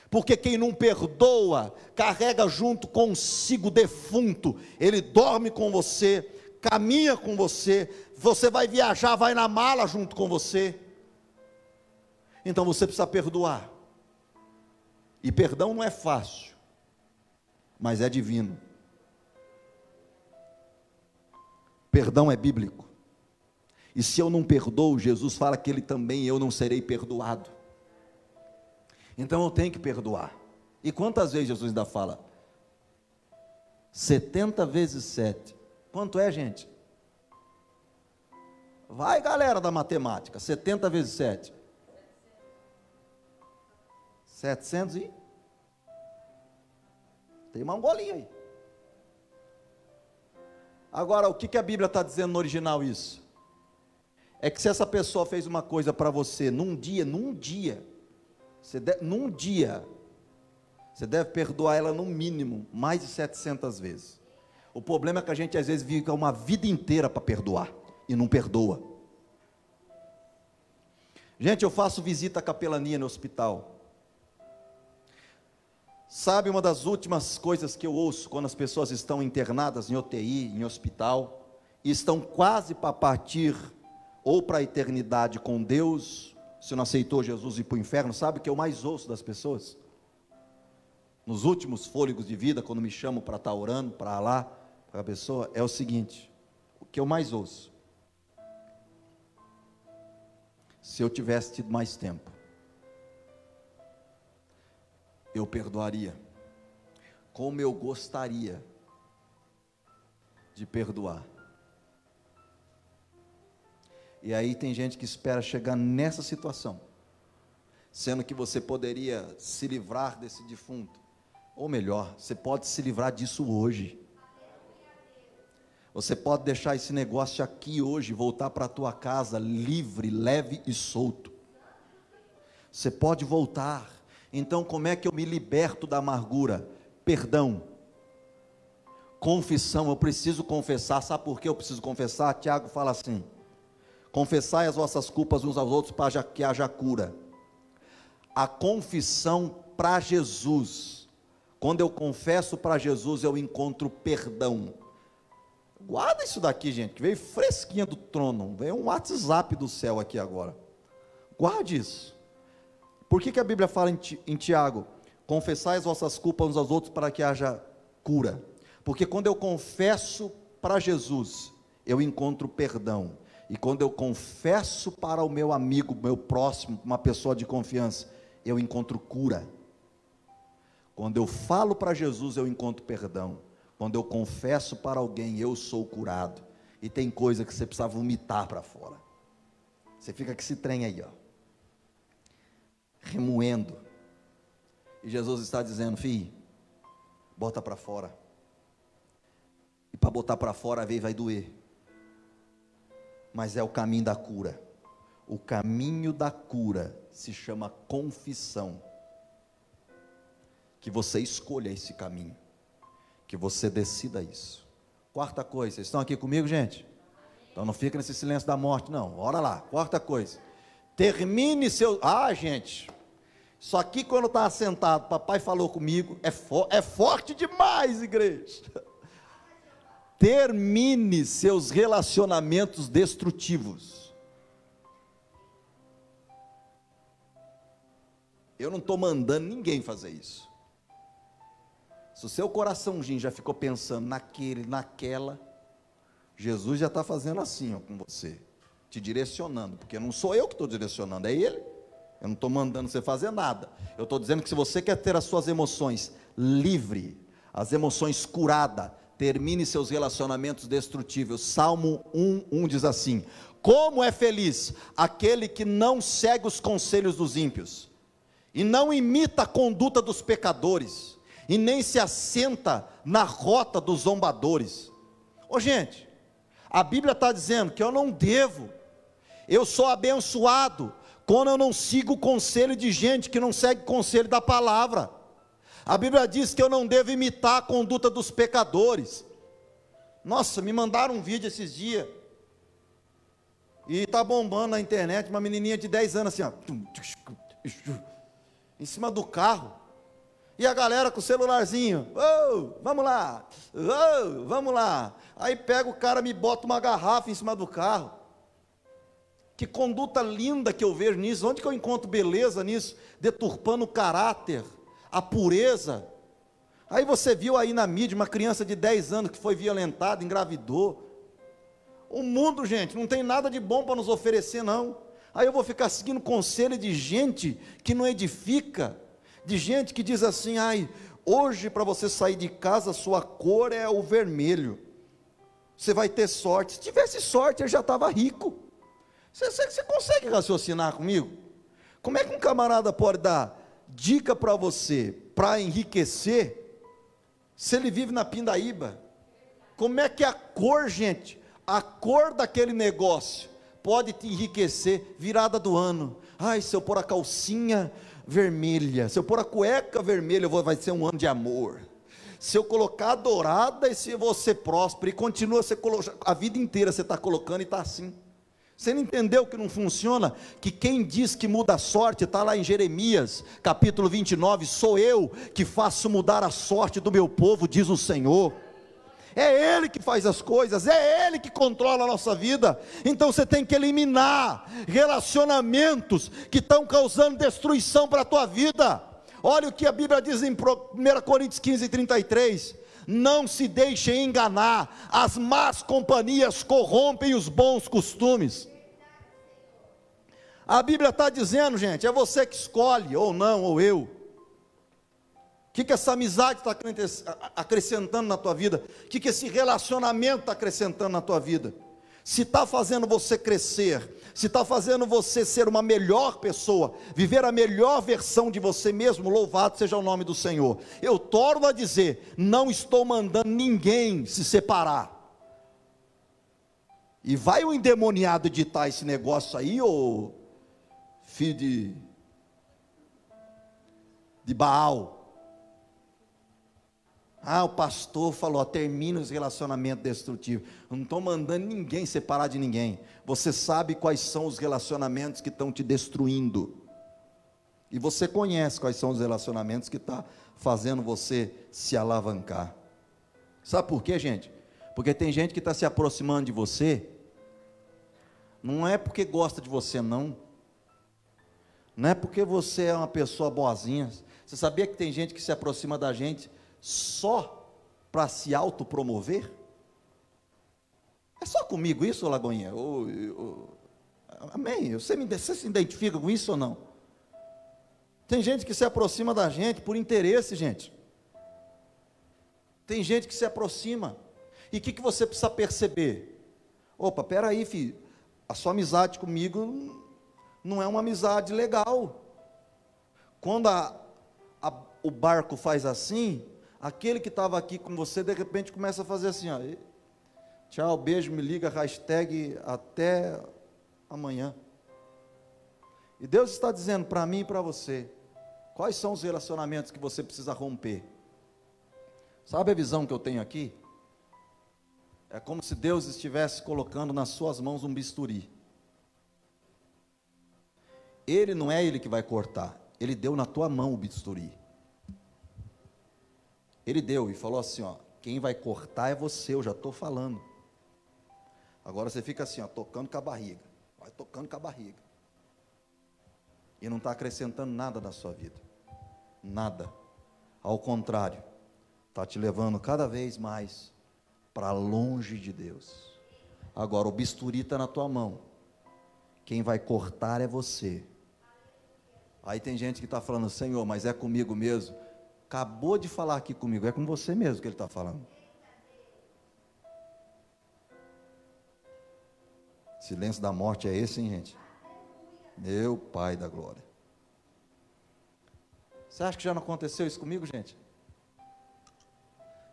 Porque quem não perdoa, carrega junto consigo defunto, ele dorme com você, caminha com você, você vai viajar, vai na mala junto com você. Então você precisa perdoar. E perdão não é fácil, mas é divino. Perdão é bíblico. E se eu não perdoo, Jesus fala que ele também eu não serei perdoado. Então eu tenho que perdoar. E quantas vezes Jesus ainda fala? 70 vezes 7. Quanto é, gente? Vai, galera da matemática. 70 vezes 7. 700 e. Tem uma angolinha aí. Agora, o que, que a Bíblia está dizendo no original isso? é que se essa pessoa fez uma coisa para você num dia, num dia, você num dia, você deve perdoar ela no mínimo mais de 700 vezes. O problema é que a gente às vezes fica uma vida inteira para perdoar e não perdoa. Gente, eu faço visita à capelania no hospital. Sabe uma das últimas coisas que eu ouço quando as pessoas estão internadas em UTI, em hospital, e estão quase para partir ou para a eternidade com Deus, se não aceitou Jesus e para o inferno, sabe o que eu mais ouço das pessoas? Nos últimos fôlegos de vida, quando me chamam para estar orando, para lá, para a pessoa, é o seguinte: o que eu mais ouço? Se eu tivesse tido mais tempo, eu perdoaria, como eu gostaria de perdoar. E aí tem gente que espera chegar nessa situação, sendo que você poderia se livrar desse defunto. Ou melhor, você pode se livrar disso hoje. Você pode deixar esse negócio aqui hoje, voltar para a tua casa livre, leve e solto. Você pode voltar. Então, como é que eu me liberto da amargura? Perdão. Confissão, eu preciso confessar. Sabe por que eu preciso confessar? Tiago fala assim: Confessai as vossas culpas uns aos outros para que haja cura. A confissão para Jesus. Quando eu confesso para Jesus, eu encontro perdão. Guarda isso daqui, gente, que veio fresquinha do trono. Veio um WhatsApp do céu aqui agora. Guarde isso. Por que, que a Bíblia fala em, em Tiago? Confessai as vossas culpas uns aos outros para que haja cura. Porque quando eu confesso para Jesus, eu encontro perdão. E quando eu confesso para o meu amigo, meu próximo, uma pessoa de confiança, eu encontro cura. Quando eu falo para Jesus, eu encontro perdão. Quando eu confesso para alguém, eu sou curado. E tem coisa que você precisa vomitar para fora. Você fica com esse trem aí, ó. Remoendo. E Jesus está dizendo, filho, bota para fora. E para botar para fora, a vez vai doer mas é o caminho da cura. O caminho da cura se chama confissão. Que você escolha esse caminho, que você decida isso. Quarta coisa, vocês estão aqui comigo, gente? Então não fica nesse silêncio da morte, não. Ora lá. Quarta coisa. Termine seu. Ah, gente. Isso aqui, quando estava sentado, papai falou comigo, é, fo... é forte demais, igreja. [laughs] Termine seus relacionamentos destrutivos. Eu não estou mandando ninguém fazer isso. Se o seu coraçãozinho já ficou pensando naquele, naquela, Jesus já está fazendo assim ó, com você, te direcionando, porque não sou eu que estou direcionando, é Ele. Eu não estou mandando você fazer nada. Eu estou dizendo que se você quer ter as suas emoções livre, as emoções curadas, termine seus relacionamentos destrutíveis. Salmo 1, 1 diz assim: Como é feliz aquele que não segue os conselhos dos ímpios, e não imita a conduta dos pecadores, e nem se assenta na rota dos zombadores. Ô gente, a Bíblia está dizendo que eu não devo, eu sou abençoado quando eu não sigo o conselho de gente que não segue o conselho da palavra. A Bíblia diz que eu não devo imitar a conduta dos pecadores. Nossa, me mandaram um vídeo esses dias. E está bombando na internet uma menininha de 10 anos assim, ó, em cima do carro. E a galera com o celularzinho, oh, vamos lá, oh, vamos lá. Aí pega o cara, me bota uma garrafa em cima do carro. Que conduta linda que eu vejo nisso. Onde que eu encontro beleza nisso? Deturpando o caráter, a pureza. Aí você viu aí na mídia uma criança de 10 anos que foi violentada, engravidou. O mundo, gente, não tem nada de bom para nos oferecer, não. Aí eu vou ficar seguindo conselho de gente que não edifica de gente que diz assim: ai, hoje para você sair de casa, sua cor é o vermelho. Você vai ter sorte. Se tivesse sorte, eu já estava rico. Você, você, você consegue raciocinar comigo? Como é que um camarada pode dar dica para você para enriquecer se ele vive na pindaíba? Como é que a cor, gente, a cor daquele negócio pode te enriquecer virada do ano? Ai, se eu pôr a calcinha vermelha, se eu pôr a cueca vermelha, vai ser um ano de amor. Se eu colocar a dourada, eu vou ser próspero. E continua você a vida inteira você está colocando e está assim. Você não entendeu que não funciona? Que quem diz que muda a sorte, está lá em Jeremias, capítulo 29, sou eu que faço mudar a sorte do meu povo, diz o Senhor. É Ele que faz as coisas, é Ele que controla a nossa vida. Então você tem que eliminar relacionamentos que estão causando destruição para a tua vida. Olha o que a Bíblia diz em 1 Coríntios 15, 33. Não se deixem enganar, as más companhias corrompem os bons costumes. A Bíblia está dizendo, gente, é você que escolhe, ou não, ou eu que, que essa amizade está acrescentando na tua vida? O que, que esse relacionamento está acrescentando na tua vida? Se está fazendo você crescer, se está fazendo você ser uma melhor pessoa, viver a melhor versão de você mesmo, louvado seja o nome do Senhor. Eu torno a dizer: não estou mandando ninguém se separar. E vai o endemoniado editar esse negócio aí, ô filho de, de Baal. Ah, o pastor falou, termina os relacionamentos destrutivos. Não estou mandando ninguém separar de ninguém. Você sabe quais são os relacionamentos que estão te destruindo. E você conhece quais são os relacionamentos que estão tá fazendo você se alavancar. Sabe por quê, gente? Porque tem gente que está se aproximando de você, não é porque gosta de você, não. Não é porque você é uma pessoa boazinha. Você sabia que tem gente que se aproxima da gente só para se autopromover? É só comigo isso, Lagoinha? Amém? Você, me, você se identifica com isso ou não? Tem gente que se aproxima da gente por interesse, gente. Tem gente que se aproxima. E o que, que você precisa perceber? Opa, peraí, filho. A sua amizade comigo não é uma amizade legal. Quando a, a, o barco faz assim, aquele que estava aqui com você, de repente começa a fazer assim, ó, tchau, beijo, me liga, hashtag até amanhã. E Deus está dizendo para mim e para você: quais são os relacionamentos que você precisa romper? Sabe a visão que eu tenho aqui? É como se Deus estivesse colocando nas suas mãos um bisturi. Ele não é ele que vai cortar, ele deu na tua mão o bisturi. Ele deu e falou assim: ó, quem vai cortar é você, eu já estou falando. Agora você fica assim, ó, tocando com a barriga, vai tocando com a barriga. E não está acrescentando nada na sua vida, nada. Ao contrário, está te levando cada vez mais para longe de Deus. Agora o bisturi está na tua mão, quem vai cortar é você. Aí tem gente que está falando, Senhor, mas é comigo mesmo. Acabou de falar aqui comigo, é com você mesmo que ele está falando. Silêncio da morte é esse, hein, gente? Meu Pai da glória. Você acha que já não aconteceu isso comigo, gente?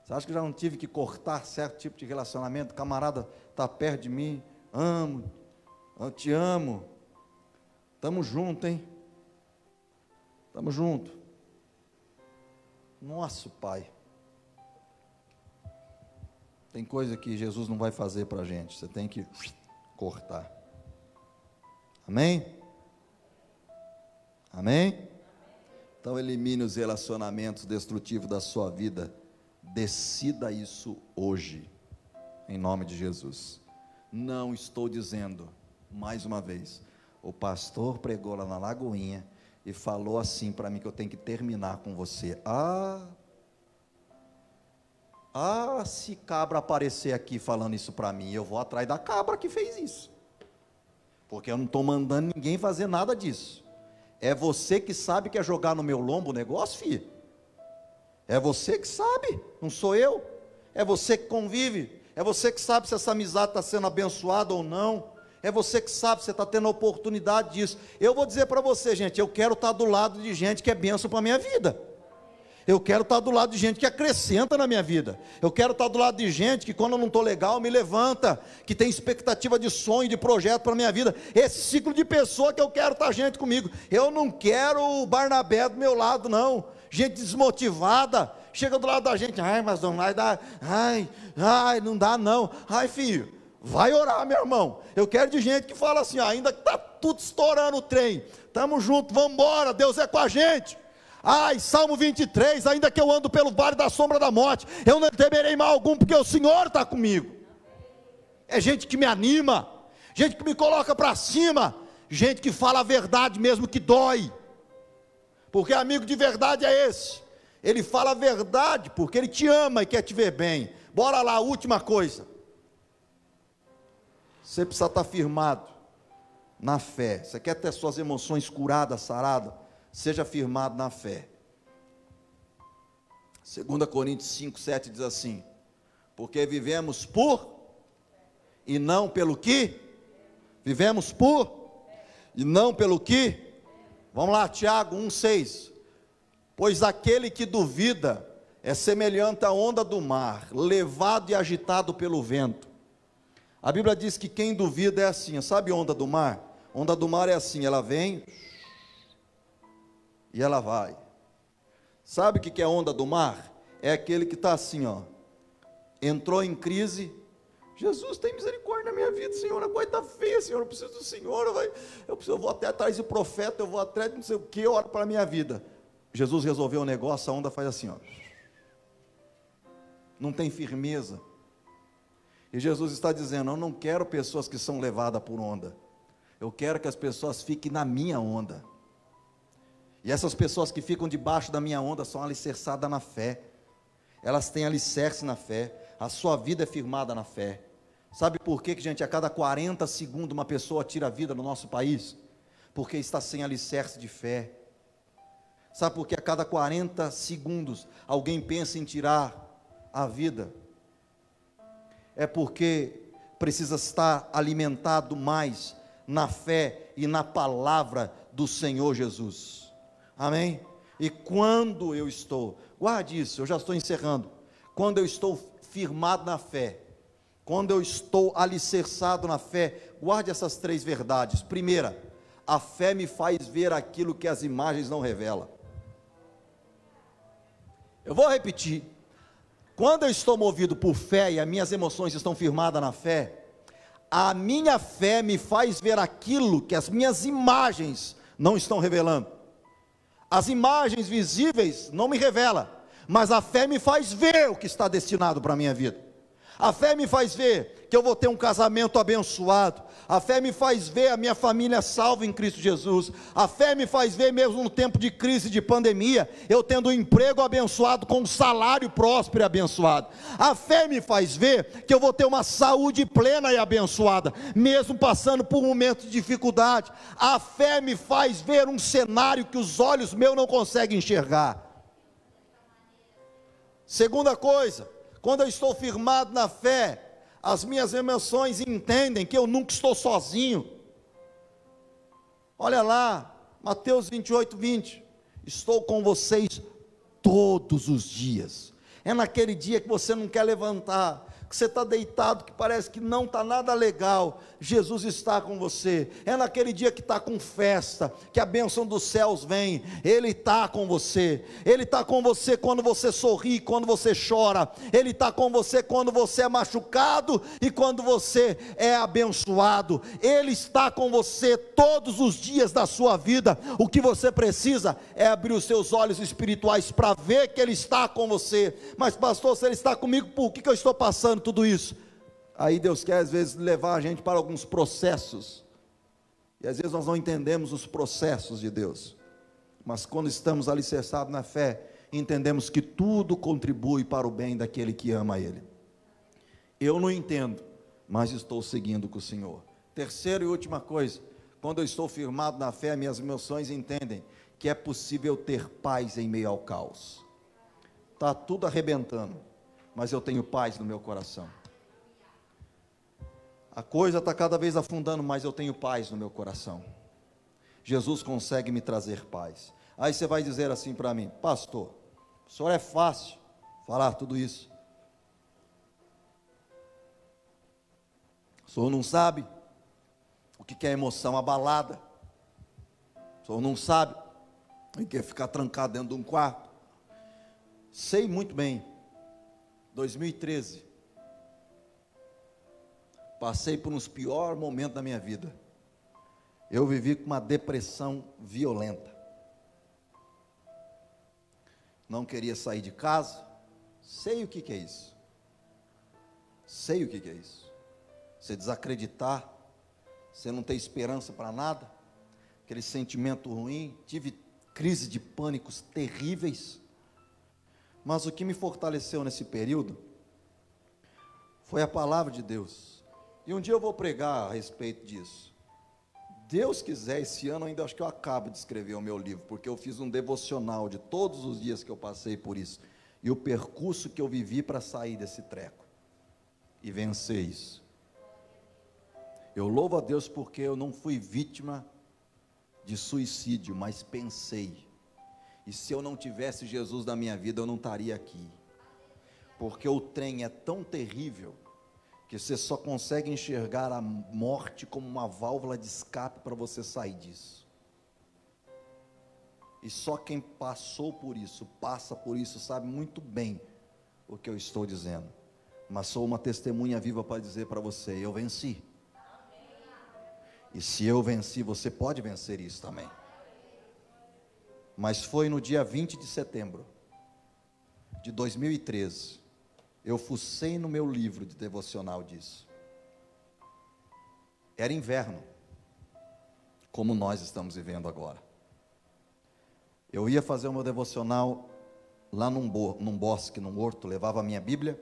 Você acha que já não tive que cortar certo tipo de relacionamento? Camarada está perto de mim, amo, eu te amo, estamos juntos, hein? Estamos juntos. Nosso Pai. Tem coisa que Jesus não vai fazer para a gente, você tem que cortar. Amém? Amém? Então elimine os relacionamentos destrutivos da sua vida. Decida isso hoje, em nome de Jesus. Não estou dizendo, mais uma vez, o pastor pregou lá na Lagoinha e falou assim para mim que eu tenho que terminar com você. Ah, ah, se cabra aparecer aqui falando isso para mim, eu vou atrás da cabra que fez isso. Porque eu não estou mandando ninguém fazer nada disso. É você que sabe que é jogar no meu lombo o negócio, filho. É você que sabe, não sou eu. É você que convive. É você que sabe se essa amizade está sendo abençoada ou não. É você que sabe, você está tendo a oportunidade disso. Eu vou dizer para você, gente, eu quero estar tá do lado de gente que é benção para a minha vida. Eu quero estar tá do lado de gente que acrescenta na minha vida. Eu quero estar tá do lado de gente que, quando eu não estou legal, me levanta, que tem expectativa de sonho, de projeto para a minha vida. Esse ciclo de pessoa que eu quero estar gente comigo. Eu não quero o Barnabé do meu lado, não. Gente desmotivada, chega do lado da gente, ai, mas não vai dar, ai, ai, não dá não. Ai, filho, Vai orar, meu irmão. Eu quero de gente que fala assim, ainda que está tudo estourando o trem. Estamos juntos, vamos embora, Deus é com a gente. Ai, Salmo 23, ainda que eu ando pelo vale da sombra da morte, eu não temerei mal algum, porque o Senhor está comigo. É gente que me anima, gente que me coloca para cima, gente que fala a verdade mesmo que dói. Porque amigo de verdade é esse. Ele fala a verdade porque ele te ama e quer te ver bem. Bora lá, última coisa. Você precisa estar firmado na fé. Você quer ter suas emoções curadas, saradas? Seja firmado na fé. 2 Coríntios 5, 7 diz assim: Porque vivemos por e não pelo que? Vivemos por e não pelo que? Vamos lá, Tiago 1, 6. Pois aquele que duvida é semelhante à onda do mar, levado e agitado pelo vento. A Bíblia diz que quem duvida é assim, sabe onda do mar? Onda do mar é assim, ela vem e ela vai. Sabe o que é onda do mar? É aquele que está assim, ó. Entrou em crise. Jesus, tem misericórdia na minha vida, Senhor. A coisa está feia, Senhor. Eu preciso do Senhor. Eu, eu, preciso, eu vou até atrás do profeta, eu vou atrás de não sei o que, eu oro para a minha vida. Jesus resolveu o negócio, a onda faz assim, ó. Não tem firmeza e Jesus está dizendo: Eu não quero pessoas que são levadas por onda. Eu quero que as pessoas fiquem na minha onda. E essas pessoas que ficam debaixo da minha onda são alicerçadas na fé. Elas têm alicerce na fé. A sua vida é firmada na fé. Sabe por que, que, gente, a cada 40 segundos uma pessoa tira a vida no nosso país? Porque está sem alicerce de fé. Sabe por que a cada 40 segundos alguém pensa em tirar a vida? é porque precisa estar alimentado mais na fé e na palavra do Senhor Jesus. Amém? E quando eu estou, guarde isso, eu já estou encerrando. Quando eu estou firmado na fé, quando eu estou alicerçado na fé, guarde essas três verdades. Primeira, A fé me faz ver aquilo que as imagens não revelam. Eu vou repetir. Quando eu estou movido por fé e as minhas emoções estão firmadas na fé, a minha fé me faz ver aquilo que as minhas imagens não estão revelando. As imagens visíveis não me revelam, mas a fé me faz ver o que está destinado para a minha vida. A fé me faz ver que eu vou ter um casamento abençoado. A fé me faz ver a minha família salva em Cristo Jesus. A fé me faz ver, mesmo no tempo de crise, de pandemia, eu tendo um emprego abençoado, com um salário próspero e abençoado. A fé me faz ver que eu vou ter uma saúde plena e abençoada, mesmo passando por um momento de dificuldade. A fé me faz ver um cenário que os olhos meus não conseguem enxergar. Segunda coisa, quando eu estou firmado na fé, as minhas emoções entendem que eu nunca estou sozinho. Olha lá, Mateus 28, 20. Estou com vocês todos os dias. É naquele dia que você não quer levantar, que você está deitado, que parece que não está nada legal, Jesus está com você. É naquele dia que está com festa, que a bênção dos céus vem, Ele está com você. Ele está com você quando você sorri, quando você chora. Ele está com você quando você é machucado e quando você é abençoado. Ele está com você todos os dias da sua vida. O que você precisa é abrir os seus olhos espirituais para ver que Ele está com você. Mas, pastor, se Ele está comigo, por que, que eu estou passando? Tudo isso. Aí Deus quer às vezes levar a gente para alguns processos. E às vezes nós não entendemos os processos de Deus. Mas quando estamos alicerçados na fé, entendemos que tudo contribui para o bem daquele que ama Ele. Eu não entendo, mas estou seguindo com o Senhor. Terceira e última coisa, quando eu estou firmado na fé, minhas emoções entendem que é possível ter paz em meio ao caos. Está tudo arrebentando mas eu tenho paz no meu coração. A coisa está cada vez afundando, mas eu tenho paz no meu coração. Jesus consegue me trazer paz. Aí você vai dizer assim para mim, pastor, o senhor é fácil falar tudo isso. O senhor não sabe o que é emoção abalada. O senhor não sabe o que é ficar trancado dentro de um quarto. Sei muito bem 2013. Passei por uns piores momentos da minha vida. Eu vivi com uma depressão violenta. Não queria sair de casa. Sei o que, que é isso. Sei o que, que é isso. Você desacreditar, você não ter esperança para nada, aquele sentimento ruim. Tive crise de pânicos terríveis. Mas o que me fortaleceu nesse período foi a palavra de Deus. E um dia eu vou pregar a respeito disso. Deus quiser, esse ano ainda acho que eu acabo de escrever o meu livro, porque eu fiz um devocional de todos os dias que eu passei por isso e o percurso que eu vivi para sair desse treco e vencer isso. Eu louvo a Deus porque eu não fui vítima de suicídio, mas pensei e se eu não tivesse Jesus na minha vida, eu não estaria aqui. Porque o trem é tão terrível que você só consegue enxergar a morte como uma válvula de escape para você sair disso. E só quem passou por isso, passa por isso, sabe muito bem o que eu estou dizendo. Mas sou uma testemunha viva para dizer para você: eu venci. E se eu venci, você pode vencer isso também mas foi no dia 20 de setembro de 2013. Eu fucei no meu livro de devocional disso. Era inverno, como nós estamos vivendo agora. Eu ia fazer o meu devocional lá num, bo num bosque, num horto, levava a minha Bíblia,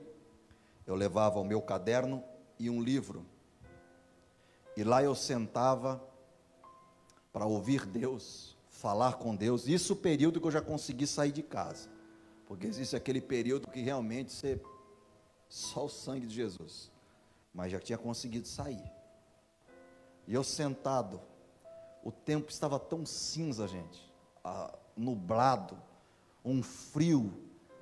eu levava o meu caderno e um livro. E lá eu sentava para ouvir Deus falar com Deus. Isso o período que eu já consegui sair de casa. Porque existe aquele período que realmente você só o sangue de Jesus. Mas já tinha conseguido sair. E eu sentado, o tempo estava tão cinza, gente, nublado, um frio,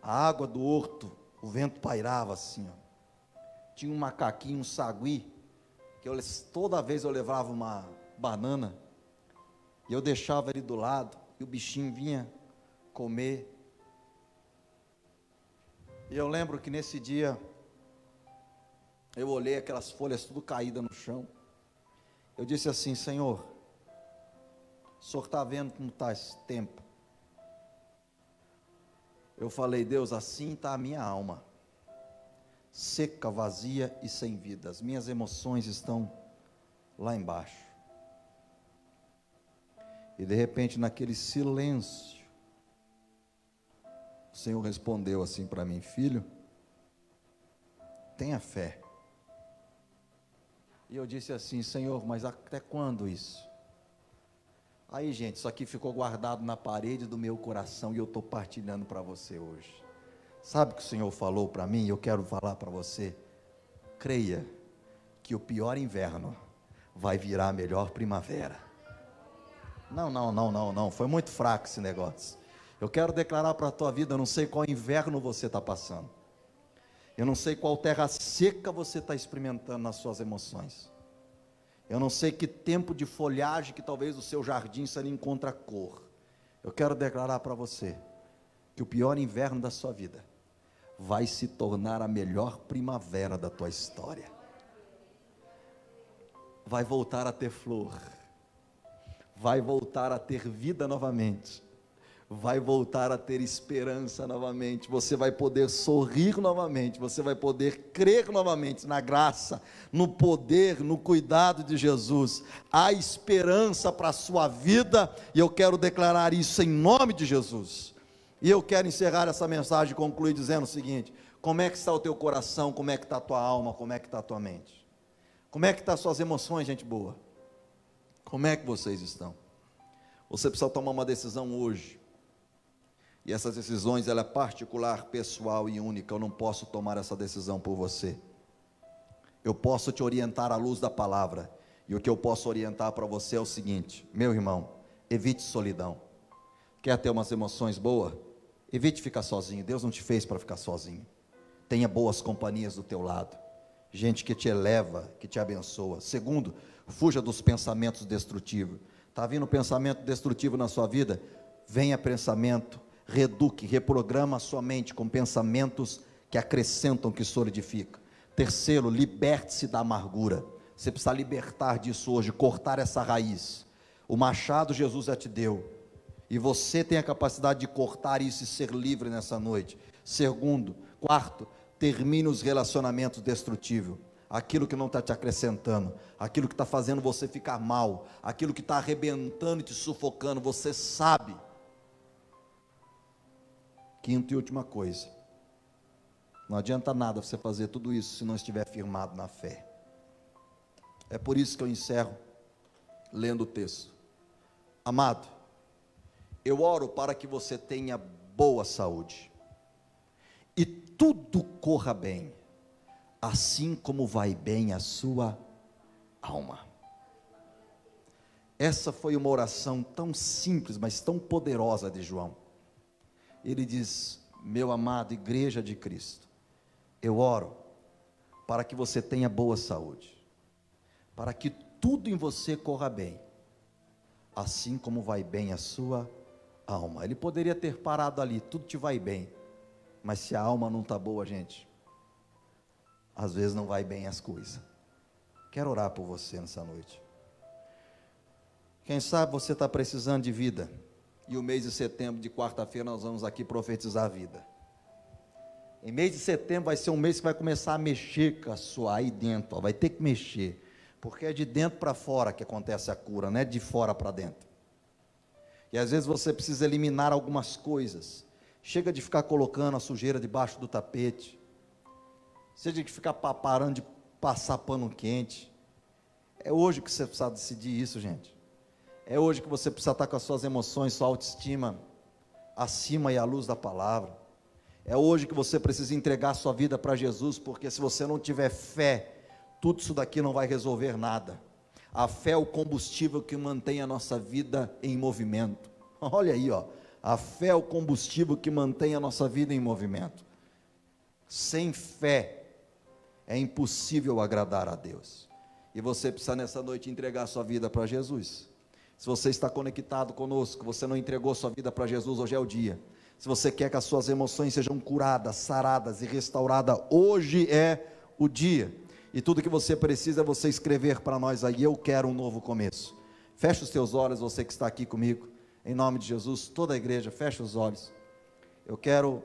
a água do horto, o vento pairava assim, ó. Tinha um macaquinho, um sagui, que eu, toda vez eu levava uma banana, E eu deixava ele do lado, e o bichinho vinha comer. E eu lembro que nesse dia, eu olhei aquelas folhas tudo caídas no chão. Eu disse assim: Senhor, o Senhor está vendo como está esse tempo. Eu falei, Deus, assim está a minha alma, seca, vazia e sem vida. As minhas emoções estão lá embaixo. E de repente, naquele silêncio, o Senhor respondeu assim para mim: Filho, tenha fé. E eu disse assim: Senhor, mas até quando isso? Aí, gente, isso aqui ficou guardado na parede do meu coração e eu estou partilhando para você hoje. Sabe o que o Senhor falou para mim? Eu quero falar para você. Creia que o pior inverno vai virar a melhor primavera. Não, não, não, não, não. Foi muito fraco esse negócio. Eu quero declarar para a tua vida: eu não sei qual inverno você está passando. Eu não sei qual terra seca você está experimentando nas suas emoções. Eu não sei que tempo de folhagem que talvez o seu jardim se encontra cor. Eu quero declarar para você que o pior inverno da sua vida vai se tornar a melhor primavera da tua história. Vai voltar a ter flor. Vai voltar a ter vida novamente vai voltar a ter esperança novamente, você vai poder sorrir novamente, você vai poder crer novamente na graça, no poder, no cuidado de Jesus. Há esperança para a sua vida e eu quero declarar isso em nome de Jesus. E eu quero encerrar essa mensagem e concluir dizendo o seguinte: como é que está o teu coração, como é que está a tua alma, como é que está a tua mente? Como é que estão tá as suas emoções, gente boa? Como é que vocês estão? Você precisa tomar uma decisão hoje e essas decisões, ela é particular, pessoal e única. Eu não posso tomar essa decisão por você. Eu posso te orientar à luz da palavra. E o que eu posso orientar para você é o seguinte: meu irmão, evite solidão. Quer ter umas emoções boas? Evite ficar sozinho. Deus não te fez para ficar sozinho. Tenha boas companhias do teu lado. Gente que te eleva, que te abençoa. Segundo, fuja dos pensamentos destrutivos. Está vindo pensamento destrutivo na sua vida? Venha pensamento reduque, reprograma a sua mente com pensamentos que acrescentam, que solidificam. Terceiro, liberte-se da amargura. Você precisa libertar disso hoje, cortar essa raiz. O machado Jesus já te deu. E você tem a capacidade de cortar isso e ser livre nessa noite. Segundo, quarto, termine os relacionamentos destrutivos. Aquilo que não está te acrescentando, aquilo que está fazendo você ficar mal, aquilo que está arrebentando e te sufocando, você sabe Quinta e última coisa. Não adianta nada você fazer tudo isso se não estiver firmado na fé. É por isso que eu encerro lendo o texto. Amado, eu oro para que você tenha boa saúde e tudo corra bem, assim como vai bem a sua alma. Essa foi uma oração tão simples, mas tão poderosa de João ele diz: Meu amado igreja de Cristo, eu oro para que você tenha boa saúde, para que tudo em você corra bem, assim como vai bem a sua alma. Ele poderia ter parado ali, tudo te vai bem, mas se a alma não está boa, gente, às vezes não vai bem as coisas. Quero orar por você nessa noite. Quem sabe você está precisando de vida. E o mês de setembro, de quarta-feira, nós vamos aqui profetizar a vida. Em mês de setembro vai ser um mês que vai começar a mexer com a sua aí dentro, ó, vai ter que mexer, porque é de dentro para fora que acontece a cura, não é de fora para dentro. E às vezes você precisa eliminar algumas coisas. Chega de ficar colocando a sujeira debaixo do tapete. Seja de ficar parando de passar pano quente. É hoje que você precisa decidir isso, gente. É hoje que você precisa estar com as suas emoções, sua autoestima acima e à luz da palavra. É hoje que você precisa entregar sua vida para Jesus, porque se você não tiver fé, tudo isso daqui não vai resolver nada. A fé é o combustível que mantém a nossa vida em movimento. [laughs] Olha aí, ó. A fé é o combustível que mantém a nossa vida em movimento. Sem fé é impossível agradar a Deus. E você precisa nessa noite entregar sua vida para Jesus. Se você está conectado conosco, você não entregou sua vida para Jesus, hoje é o dia. Se você quer que as suas emoções sejam curadas, saradas e restauradas, hoje é o dia. E tudo que você precisa é você escrever para nós aí, eu quero um novo começo. Feche os teus olhos, você que está aqui comigo, em nome de Jesus, toda a igreja, feche os olhos. Eu quero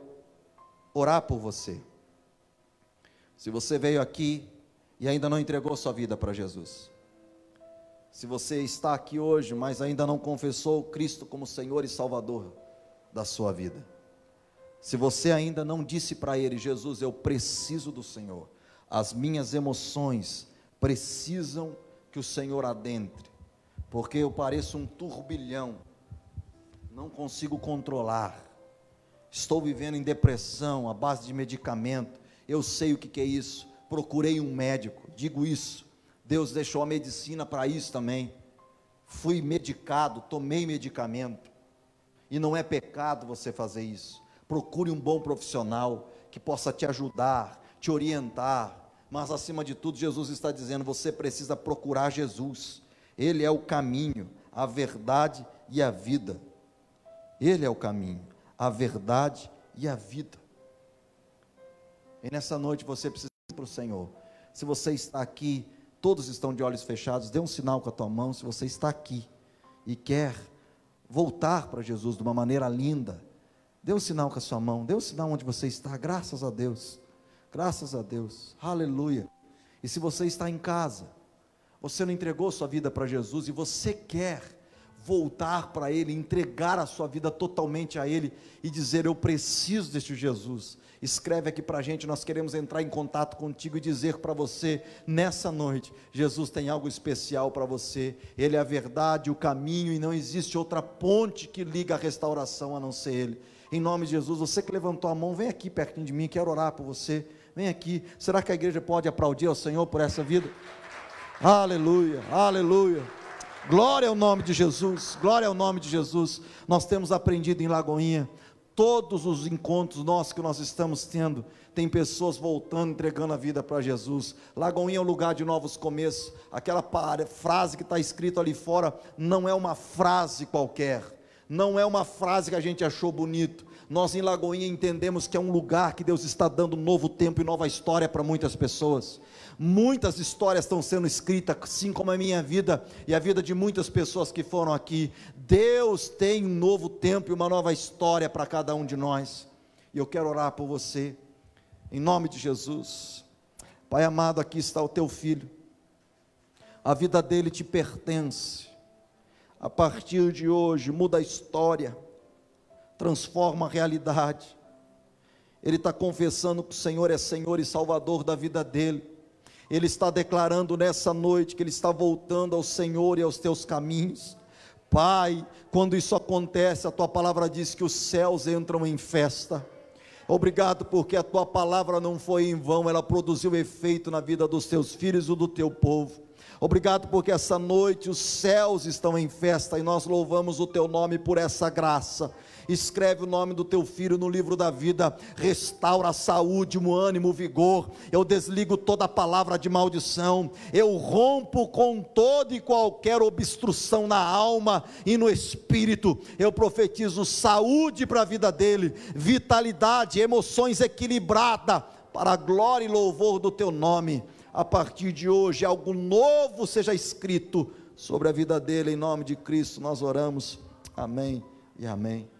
orar por você. Se você veio aqui e ainda não entregou sua vida para Jesus, se você está aqui hoje, mas ainda não confessou Cristo como Senhor e Salvador da sua vida, se você ainda não disse para Ele, Jesus, eu preciso do Senhor, as minhas emoções precisam que o Senhor adentre, porque eu pareço um turbilhão, não consigo controlar, estou vivendo em depressão, à base de medicamento, eu sei o que, que é isso, procurei um médico, digo isso, Deus deixou a medicina para isso também, fui medicado, tomei medicamento, e não é pecado você fazer isso, procure um bom profissional que possa te ajudar, te orientar, mas acima de tudo, Jesus está dizendo: você precisa procurar Jesus, Ele é o caminho, a verdade e a vida. Ele é o caminho, a verdade e a vida. E nessa noite você precisa ir para o Senhor. Se você está aqui, todos estão de olhos fechados, dê um sinal com a tua mão. Se você está aqui e quer voltar para Jesus de uma maneira linda, dê um sinal com a sua mão, dê um sinal onde você está, graças a Deus. Graças a Deus, aleluia. E se você está em casa, você não entregou sua vida para Jesus e você quer voltar para Ele, entregar a sua vida totalmente a Ele e dizer: Eu preciso deste Jesus. Escreve aqui para a gente, nós queremos entrar em contato contigo e dizer para você, nessa noite: Jesus tem algo especial para você, Ele é a verdade, o caminho, e não existe outra ponte que liga a restauração a não ser Ele. Em nome de Jesus, você que levantou a mão, vem aqui pertinho de mim, quero orar por você. Vem aqui. Será que a igreja pode aplaudir ao Senhor por essa vida? Aleluia, aleluia. Glória ao nome de Jesus, glória ao nome de Jesus. Nós temos aprendido em Lagoinha, todos os encontros nossos que nós estamos tendo, tem pessoas voltando, entregando a vida para Jesus. Lagoinha é um lugar de novos começos. Aquela frase que está escrita ali fora não é uma frase qualquer, não é uma frase que a gente achou bonito. Nós em Lagoinha entendemos que é um lugar que Deus está dando um novo tempo e nova história para muitas pessoas. Muitas histórias estão sendo escritas, assim como a minha vida e a vida de muitas pessoas que foram aqui. Deus tem um novo tempo e uma nova história para cada um de nós. E eu quero orar por você, em nome de Jesus. Pai amado, aqui está o teu filho. A vida dele te pertence. A partir de hoje, muda a história, transforma a realidade. Ele está confessando que o Senhor é Senhor e Salvador da vida dele ele está declarando nessa noite que ele está voltando ao Senhor e aos teus caminhos. Pai, quando isso acontece, a tua palavra diz que os céus entram em festa. Obrigado porque a tua palavra não foi em vão, ela produziu efeito na vida dos teus filhos e do teu povo. Obrigado porque essa noite os céus estão em festa e nós louvamos o teu nome por essa graça escreve o nome do teu filho no livro da vida, restaura a saúde, o ânimo, o vigor. Eu desligo toda palavra de maldição, eu rompo com toda e qualquer obstrução na alma e no espírito. Eu profetizo saúde para a vida dele, vitalidade, emoções equilibradas, para a glória e louvor do teu nome. A partir de hoje, algo novo seja escrito sobre a vida dele, em nome de Cristo, nós oramos. Amém e amém.